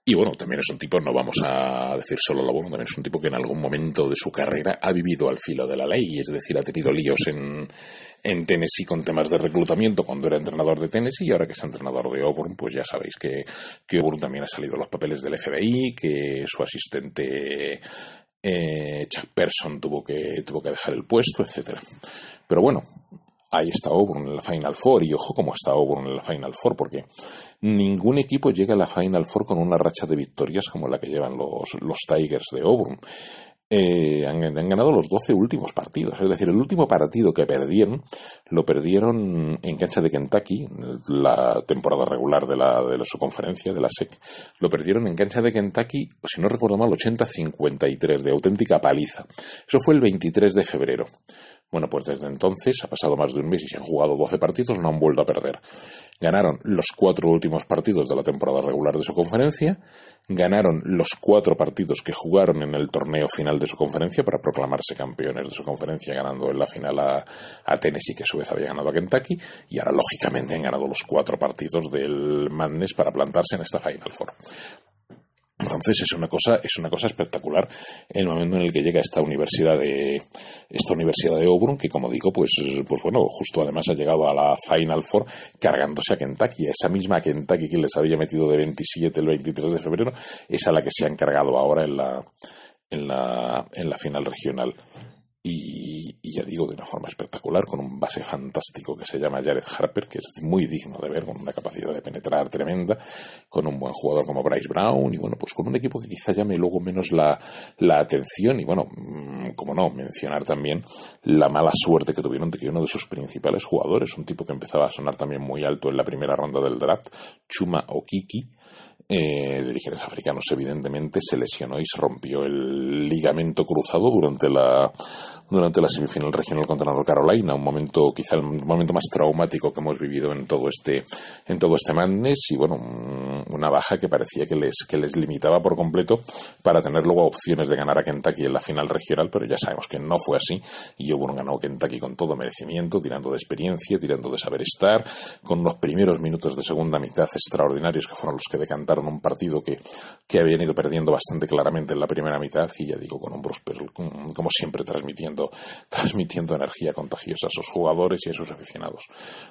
Y bueno, también es un tipo, no vamos a decir solo lo bueno, también es un tipo que en algún momento de su carrera ha vivido al filo de la ley, es decir, ha tenido líos en, en Tennessee con temas de reclutamiento cuando era entrenador de Tennessee y ahora que es entrenador de Auburn, pues ya sabéis que, que Auburn también ha salido los papeles del FBI, que su asistente eh, Chuck Person tuvo que, tuvo que dejar el puesto, etcétera. Pero bueno, ahí está Auburn en la Final Four y ojo cómo está Auburn en la Final Four porque ningún equipo llega a la Final Four con una racha de victorias como la que llevan los, los Tigers de Auburn. Eh, han, ganado los 12 últimos partidos. Es decir, el último partido que perdieron lo perdieron en cancha de Kentucky, la temporada regular de, la, de la, su conferencia, de la SEC. Lo perdieron en cancha de Kentucky, si no recuerdo mal, 80-53, de auténtica paliza. Eso fue el 23 de febrero. Bueno, pues desde entonces ha pasado más de un mes y se han jugado 12 partidos, no han vuelto a perder. Ganaron los cuatro últimos partidos de la temporada regular de su conferencia, ganaron los cuatro partidos que jugaron en el torneo final de su conferencia para proclamarse campeones de su conferencia, ganando en la final a, Tennessee, que a su vez había ganado a Kentucky, y ahora lógicamente han ganado los cuatro partidos del Madness para plantarse en esta Final Four. Entonces es una cosa, es una cosa espectacular el momento en el que llega esta universidad de esta universidad de Auburn, que como digo, pues, pues bueno, justo además ha llegado a la Final Four cargándose a Kentucky, a esa misma Kentucky que les había metido de 27 el 23 de febrero, es a la que se han cargado ahora en la, en la, en la final regional. Y, ya digo, de una forma espectacular, con un base fantástico que se llama Jared Harper, que es muy digno de ver, con una capacidad de penetrar tremenda, con un buen jugador como Bryce Brown, y bueno, pues con un equipo que quizá llame luego menos la, la atención, y bueno, como no, mencionar también la mala suerte que tuvieron de que uno de sus principales jugadores, un tipo que empezaba a sonar también muy alto en la primera ronda del draft, Chuma Okiki, eh, de orígenes africanos, evidentemente, se lesionó y se rompió el ligamento cruzado durante la, durante la semifinal regional contra North Carolina, un momento, quizá el momento más traumático que hemos vivido en todo este, en todo este madness, y bueno, una baja que parecía que les, que les limitaba por completo para tener luego opciones de ganar a Kentucky en la final regional, pero ya sabemos que no fue así. Y Auburn ganó Kentucky con todo merecimiento, tirando de experiencia, tirando de saber estar, con unos primeros minutos de segunda mitad extraordinarios que fueron los que decantaron un partido que, que habían ido perdiendo bastante claramente en la primera mitad y ya digo, con un Bruce como siempre, transmitiendo, transmitiendo energía contagiosa a sus jugadores y a sus aficionados.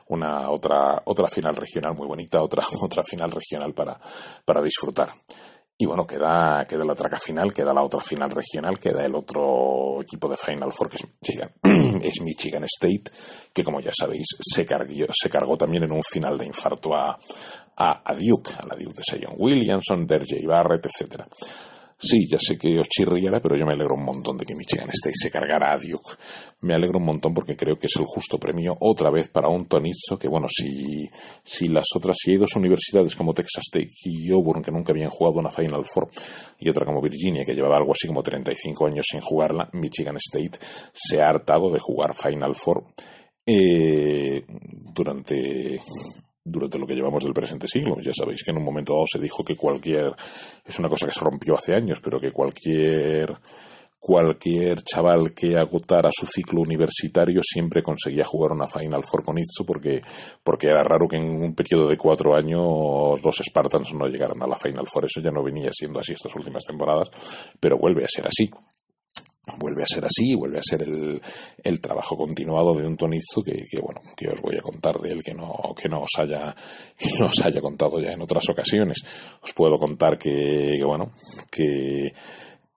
Una otra, otra final regional muy bonita, otra, otra final regional para, para disfrutar. Y bueno, queda, queda la traca final, queda la otra final regional, queda el otro equipo de Final Four que es Michigan, es Michigan State, que como ya sabéis se cargó, se cargó también en un final de infarto a, Duke, a la Duke de Sion Williamson, Derjay Barrett, etcétera. Sí, ya sé que os chirriara, pero yo me alegro un montón de que Michigan State se cargara a Duke. Me alegro un montón porque creo que es el justo premio otra vez para un Tonizzo que, bueno, si, si las otras, si hay dos universidades como Texas State y Auburn que nunca habían jugado una Final Four y otra como Virginia que llevaba algo así como 35 años sin jugarla, Michigan State se ha hartado de jugar Final Four eh, durante durante lo que llevamos del presente siglo. Ya sabéis que en un momento dado se dijo que cualquier, es una cosa que se rompió hace años, pero que cualquier cualquier chaval que agotara su ciclo universitario siempre conseguía jugar una Final Four con Itzo porque, porque era raro que en un periodo de cuatro años los Spartans no llegaran a la Final Four. Eso ya no venía siendo así estas últimas temporadas, pero vuelve a ser así vuelve a ser así, vuelve a ser el, el trabajo continuado de un tonizo que, que, bueno, que os voy a contar de él que no, que no os haya, que no os haya contado ya en otras ocasiones. Os puedo contar que, que bueno, que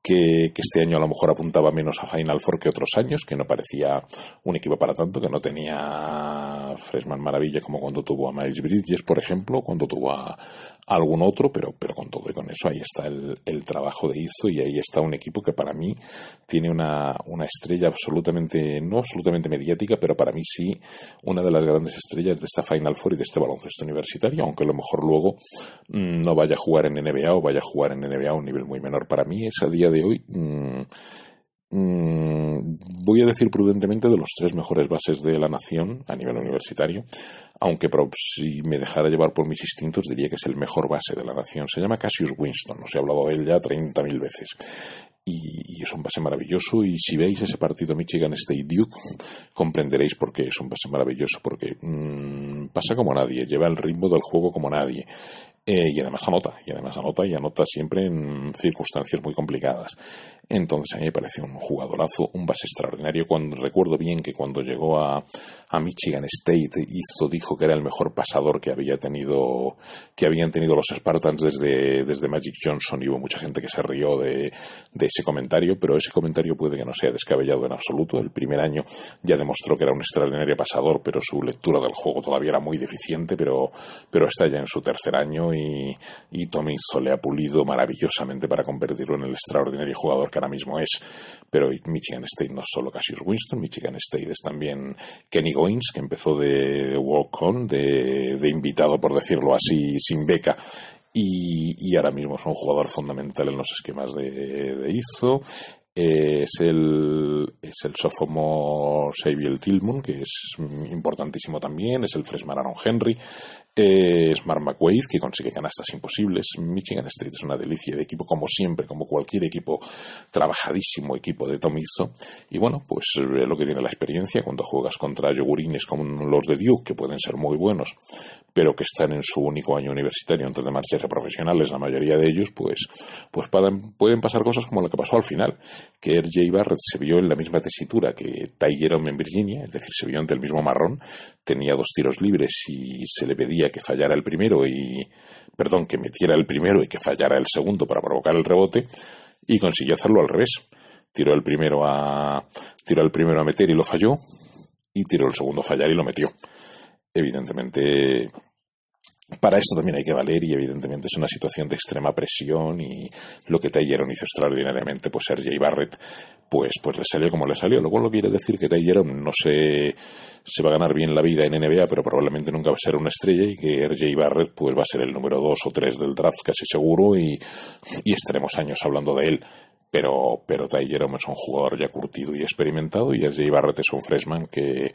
que, este año a lo mejor apuntaba menos a Final Four que otros años, que no parecía un equipo para tanto, que no tenía Freshman Maravilla como cuando tuvo a Miles Bridges, por ejemplo, cuando tuvo a, algún otro, pero, pero con todo y con eso ahí está el, trabajo de Izo y ahí está un equipo que para mí tiene una, una estrella absolutamente, no absolutamente mediática, pero para mí sí una de las grandes estrellas de esta Final Four y de este baloncesto universitario, aunque a lo mejor luego mm, no vaya a jugar en NBA o vaya a jugar en NBA a un nivel muy menor. Para mí es a día de hoy mm, mm, voy a decir prudentemente de los tres mejores bases de la nación a nivel universitario, aunque si me dejara llevar por mis instintos diría que es el mejor base de la nación. Se llama Cassius Winston, os he hablado de él ya 30.000 veces. Y, es un base maravilloso y si veis ese partido Michigan State Duke comprenderéis por qué es un base maravilloso porque mm, pasa como nadie lleva el ritmo del juego como nadie eh, y además anota, y además anota y anota siempre en circunstancias muy complicadas. Entonces a mí me parece un jugadorazo, un base extraordinario. Cuando recuerdo bien que cuando llegó a, a Michigan State hizo, dijo que era el mejor pasador que había tenido, que habían tenido los Spartans desde, desde Magic Johnson y hubo mucha gente que se rió de, de ese comentario, pero ese comentario puede que no sea descabellado en absoluto. El primer año ya demostró que era un extraordinario pasador, pero su lectura del juego todavía era muy deficiente, pero, pero está ya en su tercer año y, y Tommy le ha pulido maravillosamente para convertirlo en el extraordinario jugador que ahora mismo es. Pero Michigan State no es solo Cassius Winston, Michigan State es también Kenny Goins, que empezó de walk-on, de, invitado, por decirlo así, sin beca, y, ahora mismo es un jugador fundamental en los esquemas de, de ISO es el, es el sophomore Xavier Tillman, que es importantísimo también, es el freshman Aaron Henry, es Mark McWade, que consigue canastas imposibles. Michigan State es una delicia de equipo, como siempre, como cualquier equipo, trabajadísimo equipo de Tom Izzo. Y bueno, pues lo que tiene la experiencia cuando juegas contra yogurines como los de Duke, que pueden ser muy buenos, pero que están en su único año universitario antes de marcharse profesionales, la mayoría de ellos, pues, pues pueden, pueden pasar cosas como lo que pasó al final, que RJ Barrett se vio en la misma tesitura que Ty Jerome en Virginia, es decir, se vio ante el mismo marrón, tenía dos tiros libres y se le pedía que fallara el primero y, perdón, que metiera el primero y que fallara el segundo para provocar el rebote y consiguió hacerlo al revés. Tiró el primero a, tiró el primero a meter y lo falló y tiró el segundo a fallar y lo metió. Evidentemente, para esto también hay que valer y evidentemente es una situación de extrema presión y lo que Tayeron hizo extraordinariamente, pues RJ Barrett, pues, pues le salió como le salió. Lo quiere decir que Tayeron no se, se va a ganar bien la vida en NBA, pero probablemente nunca va a ser una estrella y que RJ Barrett pues va a ser el número dos o tres del draft casi seguro y, y estaremos años hablando de él pero, pero Ty Jerome es un jugador ya curtido y experimentado y RJ Barrett es un freshman que,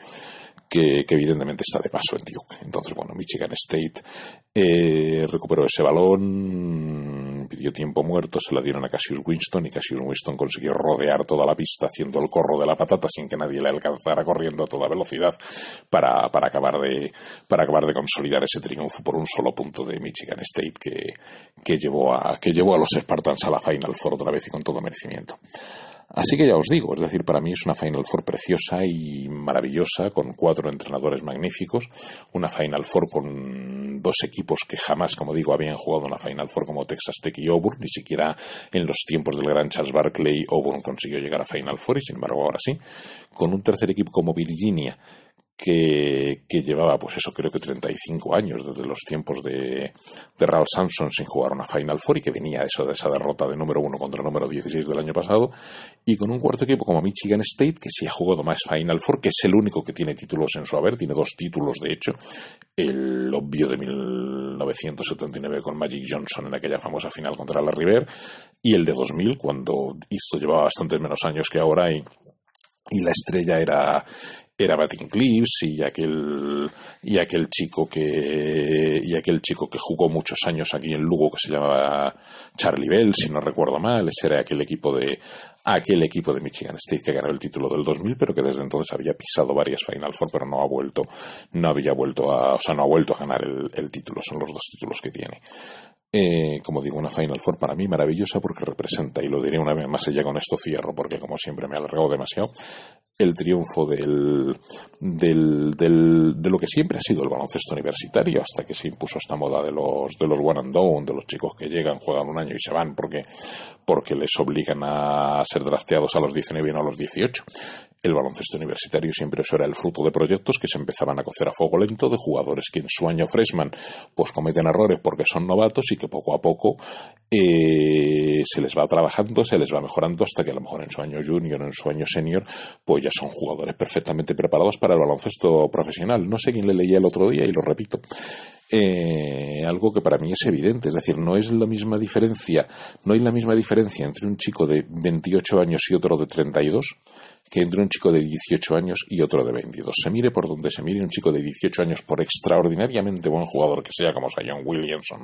que, evidentemente está de paso en Duke. Entonces, bueno, Michigan State eh, recuperó ese balón, pidió tiempo muerto, se la dieron a Cassius Winston y Cassius Winston consiguió rodear toda la pista haciendo el corro de la patata sin que nadie le alcanzara corriendo a toda velocidad para, para, acabar, de, para acabar de consolidar ese triunfo por un solo punto de Michigan State que, que, llevó, a, que llevó a los Spartans a la Final Four otra vez y con todo merecimiento. Así que ya os digo, es decir, para mí es una Final Four preciosa y maravillosa, con cuatro entrenadores magníficos, una Final Four con dos equipos que jamás, como digo, habían jugado una Final Four como Texas Tech y Auburn, ni siquiera en los tiempos del gran Charles Barkley Auburn consiguió llegar a Final Four y sin embargo ahora sí, con un tercer equipo como Virginia, que, llevaba, pues eso, creo que 35 años desde los tiempos de, de Ralph Samson sin jugar una Final Four y que venía eso de esa derrota de número 1 contra número 16 del año pasado, y con un cuarto equipo como Michigan State, que sí ha jugado más Final Four, que es el único que tiene títulos en su haber, tiene dos títulos de hecho, el obvio de 1979 con Magic Johnson en aquella famosa final contra la River, y el de 2000 cuando hizo llevaba bastantes menos años que ahora y y la estrella era era Batting Clips y aquel y aquel chico que y aquel chico que jugó muchos años aquí en Lugo que se llamaba Charlie Bell si no recuerdo mal. Ese era aquel equipo de aquel equipo de Michigan State que ganó el título del 2000 pero que desde entonces había pisado varias Final Four pero no ha vuelto no había vuelto a o sea no ha vuelto a ganar el, el título. Son los dos títulos que tiene eh, como digo, una Final Four para mí maravillosa porque representa, y lo diré una vez más, y con esto cierro porque como siempre me he demasiado, el triunfo del, del, del, de lo que siempre ha sido el baloncesto universitario hasta que se impuso esta moda de los, de los one and done, de los chicos que llegan, juegan un año y se van porque, porque les obligan a ser drafteados a los 19 y no a los 18 el baloncesto universitario siempre eso era el fruto de proyectos que se empezaban a cocer a fuego lento de jugadores que en su año freshman pues cometen errores porque son novatos y que poco a poco eh, se les va trabajando, se les va mejorando hasta que a lo mejor en su año junior, en su año senior, pues ya son jugadores perfectamente preparados para el baloncesto profesional. No sé quién le leía el otro día y lo repito. Eh, algo que para mí es evidente, es decir, no es la misma diferencia, no hay la misma diferencia entre un chico de 28 años y otro de 32 que entre un chico de 18 años y otro de 22. Se mire por donde se mire un chico de 18 años, por extraordinariamente buen jugador que sea, como Zion Williamson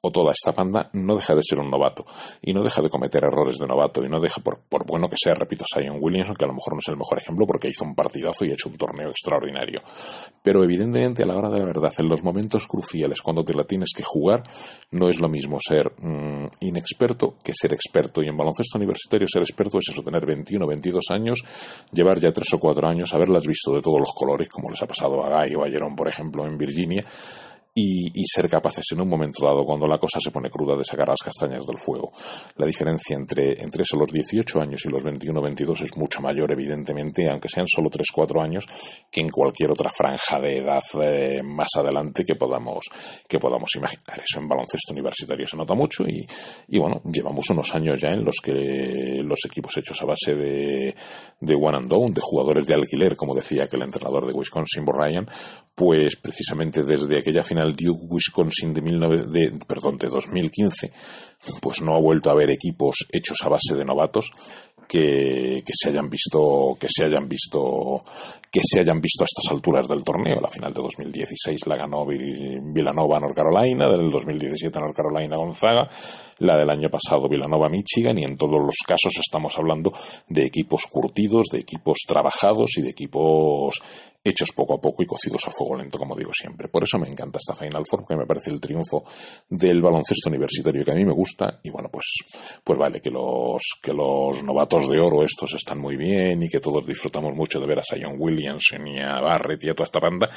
o toda esta banda, no deja de ser un novato y no deja de cometer errores de novato y no deja, por, por bueno que sea, repito, Zion Williamson, que a lo mejor no es el mejor ejemplo porque hizo un partidazo y ha hecho un torneo extraordinario. Pero evidentemente a la hora de la verdad, en los momentos cruciales, cuando te la tienes que jugar, no es lo mismo ser mm, inexperto que ser experto. Y en baloncesto universitario ser experto es eso, tener 21 o 22 años llevar ya tres o cuatro años, haberlas visto de todos los colores, como les ha pasado a Guy o a Jerón, por ejemplo, en Virginia, y, ser capaces en un momento dado, cuando la cosa se pone cruda, de sacar las castañas del fuego. La diferencia entre, entre eso, los 18 años y los 21 22 es mucho mayor, evidentemente, aunque sean solo 3-4 años, que en cualquier otra franja de edad eh, más adelante que podamos, que podamos imaginar. Eso en baloncesto universitario se nota mucho y, y bueno, llevamos unos años ya en los que los equipos hechos a base de, de one and done, de jugadores de alquiler, como decía aquel entrenador de Wisconsin, Ryan, pues precisamente desde aquella final Duke Wisconsin de, de, perdón, de 2015, pues no ha vuelto a haber equipos hechos a base de novatos que, que, se hayan visto que se hayan visto que se hayan visto a estas alturas del torneo. La final de 2016 la ganó Villanova North Carolina, del 2017 North Carolina Gonzaga, la del año pasado Villanova Michigan y en todos los casos estamos hablando de equipos curtidos, de equipos trabajados y de equipos hechos poco a poco y cocidos a fuego lento, como digo siempre. Por eso me encanta esta Final Four, porque me parece el triunfo del baloncesto universitario que a mí me gusta. Y bueno, pues, pues vale, que los, que los novatos de oro estos están muy bien y que todos disfrutamos mucho de ver a Sion Williamson y a Barrett y a toda esta banda,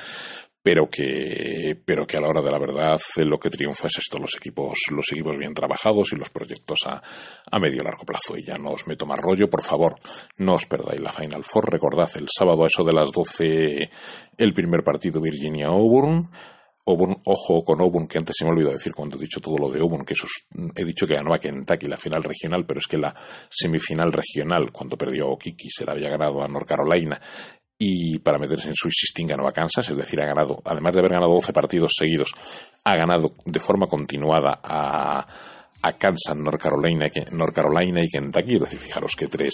pero que, pero que a la hora de la verdad lo que triunfa es esto, los equipos, los equipos bien trabajados y los proyectos a, a medio largo plazo. Y ya no os meto más rollo, por favor, no os perdáis la Final Four. Recordad el sábado a eso de las 12 el primer partido Virginia-Auburn. Auburn, ojo con Auburn, que antes se me olvidó decir cuando he dicho todo lo de Auburn, que eso he dicho que ganó a Kentucky la final regional, pero es que la semifinal regional, cuando perdió a Okiki, se la había ganado a North Carolina y para meterse en su Sixteen ganó a Kansas, es decir, ha ganado, además de haber ganado 12 partidos seguidos, ha ganado de forma continuada a, a Kansas, North Carolina, North Carolina y Kentucky. Es decir, fijaros qué tres,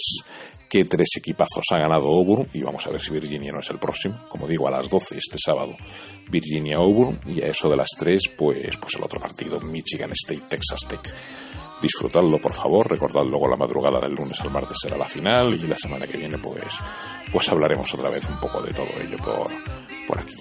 qué tres equipazos ha ganado Auburn y vamos a ver si Virginia no es el próximo. Como digo, a las 12 este sábado Virginia Auburn y a eso de las 3 pues, pues el otro partido Michigan State, Texas Tech. Disfrutadlo por favor, recordad luego la madrugada del lunes al martes será la final y la semana que viene pues, pues hablaremos otra vez un poco de todo ello por, por aquí.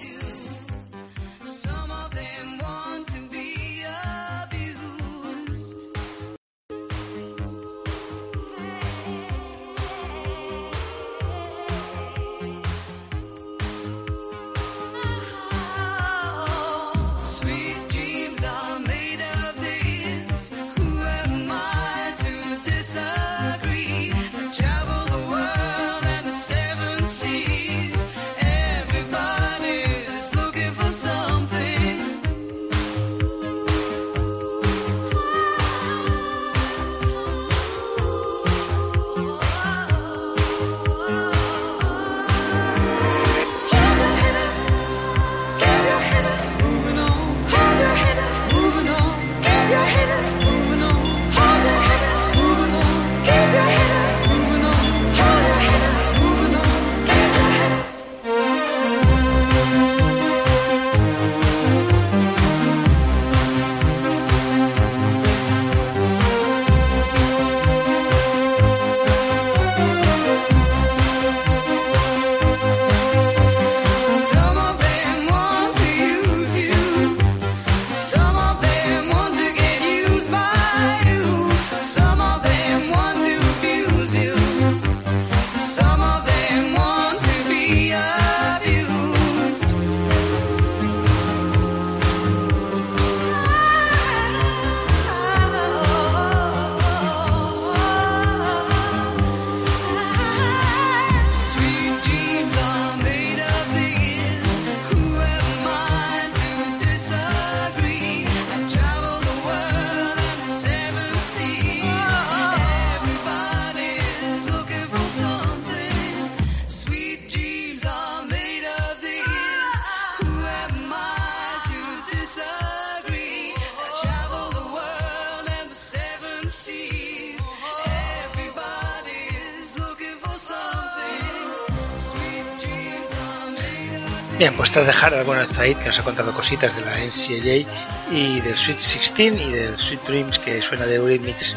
Bien, pues tras dejar a bueno, Zaid, que nos ha contado cositas de la NCAA y del Sweet 16 y del Sweet Dreams que suena de Eurythmics, eh,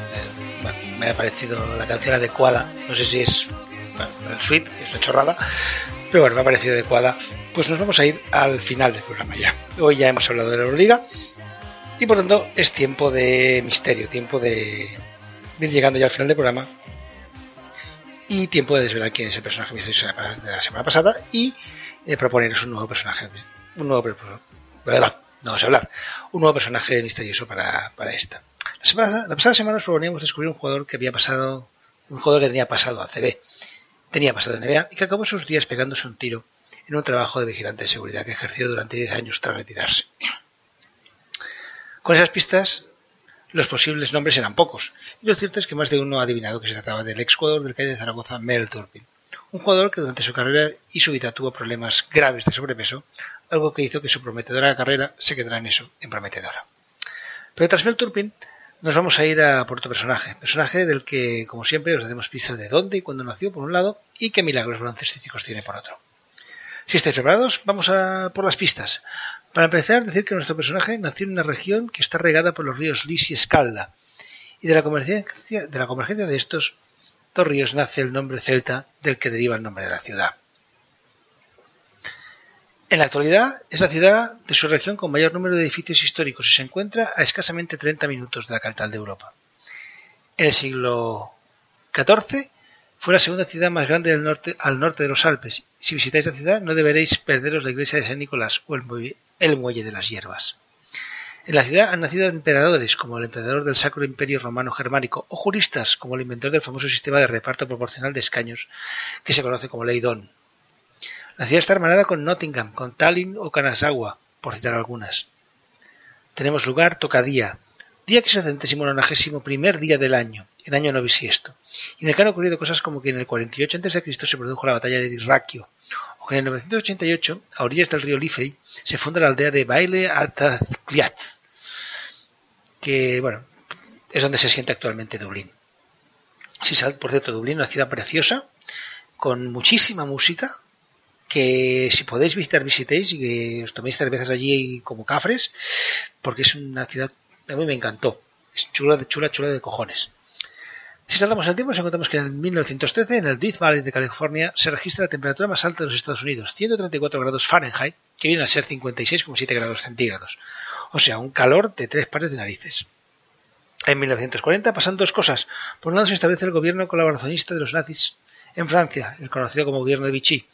bueno, me ha parecido la canción adecuada. No sé si es bueno, el Sweet, es una chorrada, pero bueno, me ha parecido adecuada. Pues nos vamos a ir al final del programa ya. Hoy ya hemos hablado de la Euroliga y por tanto es tiempo de misterio, tiempo de, de ir llegando ya al final del programa y tiempo de desvelar quién es el personaje misterioso de la semana pasada y proponeros un nuevo personaje, un nuevo no vamos a hablar, un nuevo personaje misterioso para, para esta. La, semana, pasada semana nos proponíamos descubrir un jugador que había pasado, un jugador que tenía pasado a CB, tenía pasado en NBA y que acabó sus días pegándose un tiro en un trabajo de vigilante de seguridad que ejerció durante 10 años tras retirarse. Con esas pistas, los posibles nombres eran pocos, y lo cierto es que más de uno ha adivinado que se trataba del ex jugador del calle de Zaragoza, Mel Turpin un jugador que durante su carrera y su vida tuvo problemas graves de sobrepeso, algo que hizo que su prometedora carrera se quedara en eso, en prometedora. Pero tras Mel Turpin, nos vamos a ir a por otro personaje, personaje del que, como siempre, os daremos pistas de dónde y cuándo nació por un lado y qué milagros baloncestísticos tiene por otro. Si estáis preparados, vamos a por las pistas. Para empezar, decir que nuestro personaje nació en una región que está regada por los ríos Lis y Escalda, y de la convergencia de, la convergencia de estos ríos nace el nombre celta del que deriva el nombre de la ciudad. En la actualidad es la ciudad de su región con mayor número de edificios históricos y se encuentra a escasamente 30 minutos de la capital de Europa. En el siglo XIV fue la segunda ciudad más grande del norte, al norte de los Alpes. Si visitáis la ciudad no deberéis perderos la iglesia de San Nicolás o el muelle de las hierbas. En la ciudad han nacido emperadores, como el emperador del Sacro Imperio Romano Germánico, o juristas, como el inventor del famoso sistema de reparto proporcional de escaños, que se conoce como Ley Don. La ciudad está hermanada con Nottingham, con Tallinn o Kanazawa, por citar algunas. Tenemos lugar Tocadía, día que es el centésimo nonagésimo primer día del año, en año no bisiesto, y en el que han ocurrido cosas como que en el 48 a.C. se produjo la batalla de Dirraquio, en el 988, a orillas del río Liffey, se funda la aldea de Baile Atazcliat, que, bueno, es donde se siente actualmente Dublín. por cierto, Dublín es una ciudad preciosa, con muchísima música, que si podéis visitar, visitéis y que os toméis cervezas allí como cafres, porque es una ciudad, a mí me encantó. Es chula chula, chula de cojones. Si saltamos el tiempo, nos encontramos que en 1913, en el Death Valley de California, se registra la temperatura más alta de los Estados Unidos, 134 grados Fahrenheit, que viene a ser 56,7 grados centígrados. O sea, un calor de tres pares de narices. En 1940 pasan dos cosas. Por un lado se establece el gobierno colaboracionista de los nazis en Francia, el conocido como gobierno de Vichy,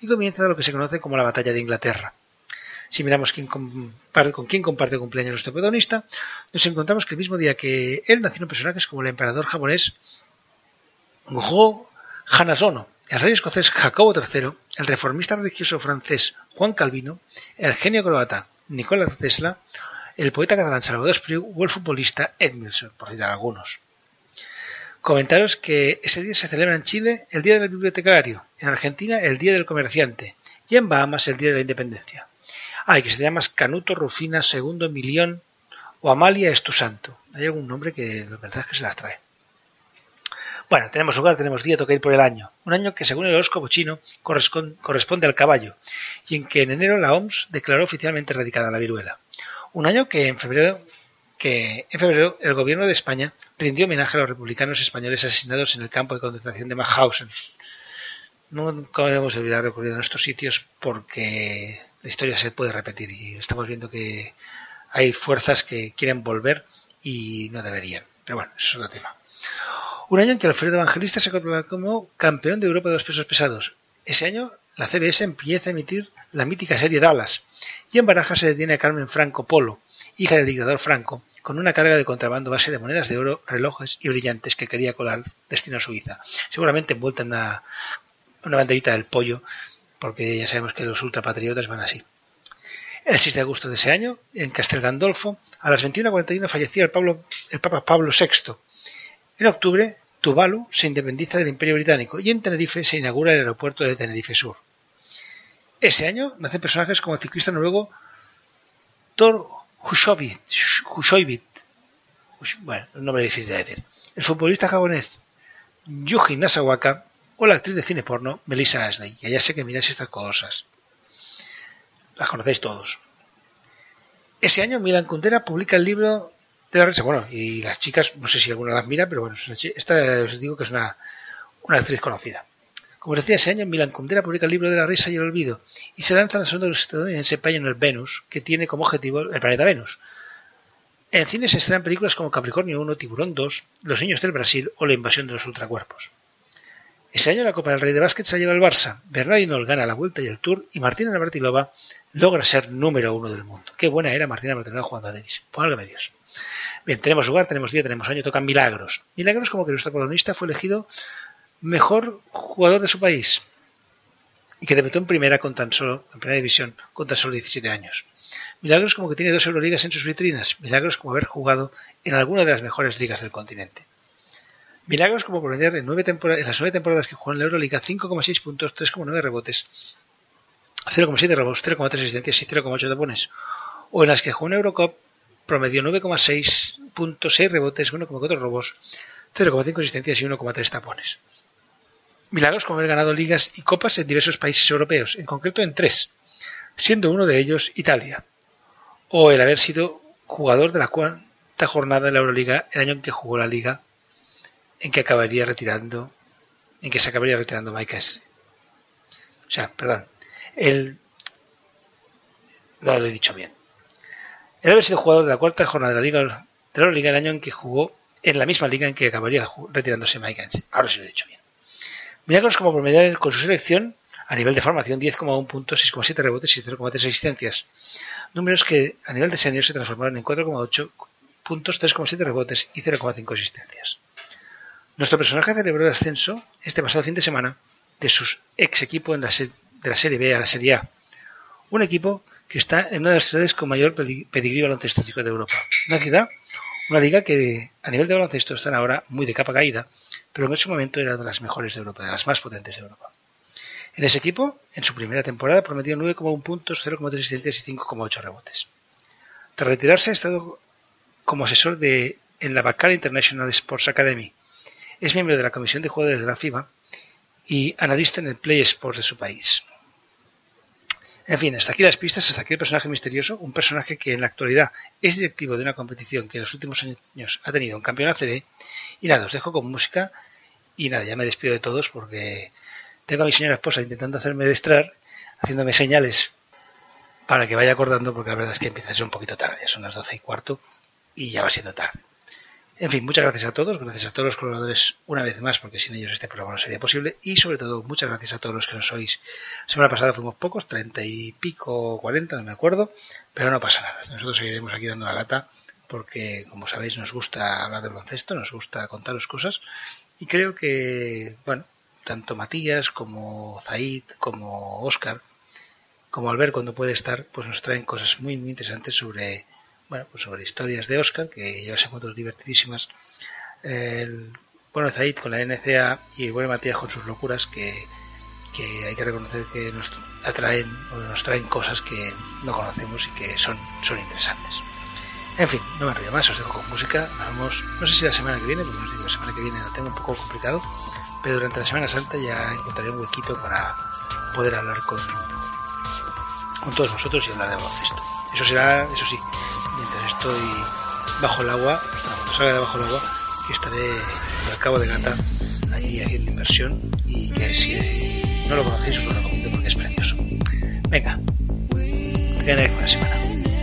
y comienza lo que se conoce como la batalla de Inglaterra. Si miramos con quién comparte cumpleaños nuestro protagonista, nos encontramos que el mismo día que él nacieron personajes como el emperador japonés Go Hanazono, el rey escocés Jacobo III, el reformista religioso francés Juan Calvino, el genio croata Nikola Tesla, el poeta catalán Salvador Espriu o el futbolista Edmilson, por citar algunos. Comentaros que ese día se celebra en Chile el Día del Bibliotecario, en Argentina el Día del Comerciante y en Bahamas el Día de la Independencia. Ay, que se llama Canuto Rufina II Milión o Amalia es tu santo. Hay algún nombre que la verdad es que se las trae. Bueno, tenemos lugar, tenemos día, toca ir por el año. Un año que según el horóscopo chino corresponde al caballo y en que en enero la OMS declaró oficialmente erradicada la viruela. Un año que en febrero que en febrero el gobierno de España rindió homenaje a los republicanos españoles asesinados en el campo de concentración de Mauthausen. No debemos olvidar recurrir a estos sitios porque la historia se puede repetir y estamos viendo que hay fuerzas que quieren volver y no deberían. Pero bueno, eso es otro tema. Un año en que Alfredo Evangelista se proclamó como campeón de Europa de los pesos pesados. Ese año la CBS empieza a emitir la mítica serie Dallas y en Baraja se detiene a Carmen Franco Polo, hija del dictador Franco, con una carga de contrabando base de monedas de oro, relojes y brillantes que quería colar destino a Suiza, seguramente envuelta en una, una banderita del pollo porque ya sabemos que los ultrapatriotas van así. El 6 de agosto de ese año, en Castel Gandolfo, a las 21.41 fallecía el, el Papa Pablo VI. En octubre, Tuvalu se independiza del Imperio Británico y en Tenerife se inaugura el aeropuerto de Tenerife Sur. Ese año nacen personajes como el ciclista noruego Thor Hushovit, bueno, un nombre difícil de decir, el futbolista japonés Yuji Nasawaka o la actriz de cine porno Melissa Ashley. Ya, ya sé que miráis estas cosas. Las conocéis todos. Ese año Milan Kundera publica el libro de la risa. Bueno, y las chicas, no sé si alguna las mira, pero bueno, esta os digo que es una, una actriz conocida. Como decía, ese año Milan Kundera publica el libro de la risa y el olvido y se lanza la segunda estadounidense el Venus, que tiene como objetivo el planeta Venus. En cine se estrenan películas como Capricornio 1, Tiburón 2, Los niños del Brasil o La invasión de los ultracuerpos. Ese año la Copa del Rey de Básquet se lleva el Barça, Bernardino gana la Vuelta y el Tour y Martina Navratilova logra ser número uno del mundo. Qué buena era Martina Navratilova jugando a tenis. Algo Dios. Bien, tenemos lugar, tenemos día, tenemos año, tocan milagros. Milagros como que nuestro colonista fue elegido mejor jugador de su país y que debutó en primera con tan solo, en primera división, con tan solo 17 años. Milagros como que tiene dos Euroligas en sus vitrinas. Milagros como haber jugado en alguna de las mejores ligas del continente. Milagros como por en, en las nueve temporadas que jugó en la Euroliga 5,6 puntos, 3,9 rebotes, 0,7 robos, 0,3 asistencias y 0,8 tapones. O en las que jugó en Eurocup promedió 9,6 puntos, 6 rebotes, 1,4 robos, 0,5 asistencias y 1,3 tapones. Milagros como haber ganado ligas y copas en diversos países europeos, en concreto en tres, siendo uno de ellos Italia. O el haber sido jugador de la cuarta jornada de la Euroliga el año en que jugó la liga en que acabaría retirando, en que se acabaría retirando Mike O sea, perdón, él no lo he dicho bien. Él haber sido jugador de la cuarta jornada de la Liga de la Liga el año en que jugó en la misma liga en que acabaría retirándose Mike Ahora sí lo he dicho bien. Milagros como promedio con su selección a nivel de formación 10,1 puntos, 6,7 rebotes y 0,3 asistencias. Números que a nivel de senior se transformaron en 4,8 puntos, 3,7 rebotes y 0,5 asistencias. Nuestro personaje celebró el ascenso este pasado fin de semana de sus ex equipo en la de la Serie B a la Serie A. Un equipo que está en una de las ciudades con mayor pedigrí baloncestístico de Europa. Una ciudad, una liga que a nivel de baloncesto están ahora muy de capa caída, pero en ese momento era de las mejores de Europa, de las más potentes de Europa. En ese equipo, en su primera temporada, prometió 9,1 puntos, 0,3 asistencias y 5,8 rebotes. Tras retirarse, ha estado como asesor de, en la Bacal International Sports Academy, es miembro de la Comisión de Jugadores de la FIBA y analista en el Play Sports de su país. En fin, hasta aquí las pistas, hasta aquí el personaje misterioso, un personaje que en la actualidad es directivo de una competición que en los últimos años ha tenido un campeón ACB. Y nada, os dejo con música y nada, ya me despido de todos porque tengo a mi señora esposa intentando hacerme destrar, haciéndome señales para que vaya acordando porque la verdad es que empieza a ser un poquito tarde, son las doce y cuarto y ya va siendo tarde. En fin, muchas gracias a todos, gracias a todos los colaboradores una vez más, porque sin ellos este programa no sería posible, y sobre todo muchas gracias a todos los que nos sois. Semana pasada fuimos pocos, treinta y pico, cuarenta, no me acuerdo, pero no pasa nada. Nosotros seguiremos aquí dando la lata, porque como sabéis nos gusta hablar del baloncesto, nos gusta contaros cosas, y creo que, bueno, tanto Matías como Zaid, como Oscar, como Albert cuando puede estar, pues nos traen cosas muy, muy interesantes sobre bueno, pues sobre historias de Oscar, que lleva fotos divertidísimas. El, bueno, Zaid con la NCA y el buen Matías con sus locuras, que, que hay que reconocer que nos atraen o nos traen cosas que no conocemos y que son, son interesantes. En fin, no me río más, os dejo con música. Vamos, no sé si la semana que viene, porque os digo, la semana que viene lo tengo un poco complicado, pero durante la Semana Santa ya encontraré un huequito para poder hablar con, con todos vosotros y hablar de baloncesto. Eso será, eso sí, estoy bajo el agua, cuando salga de bajo el agua, estaré al cabo de gata allí haciendo inversión y que si no lo conocéis os lo recomiendo porque es precioso. Venga, que tengáis buena semana.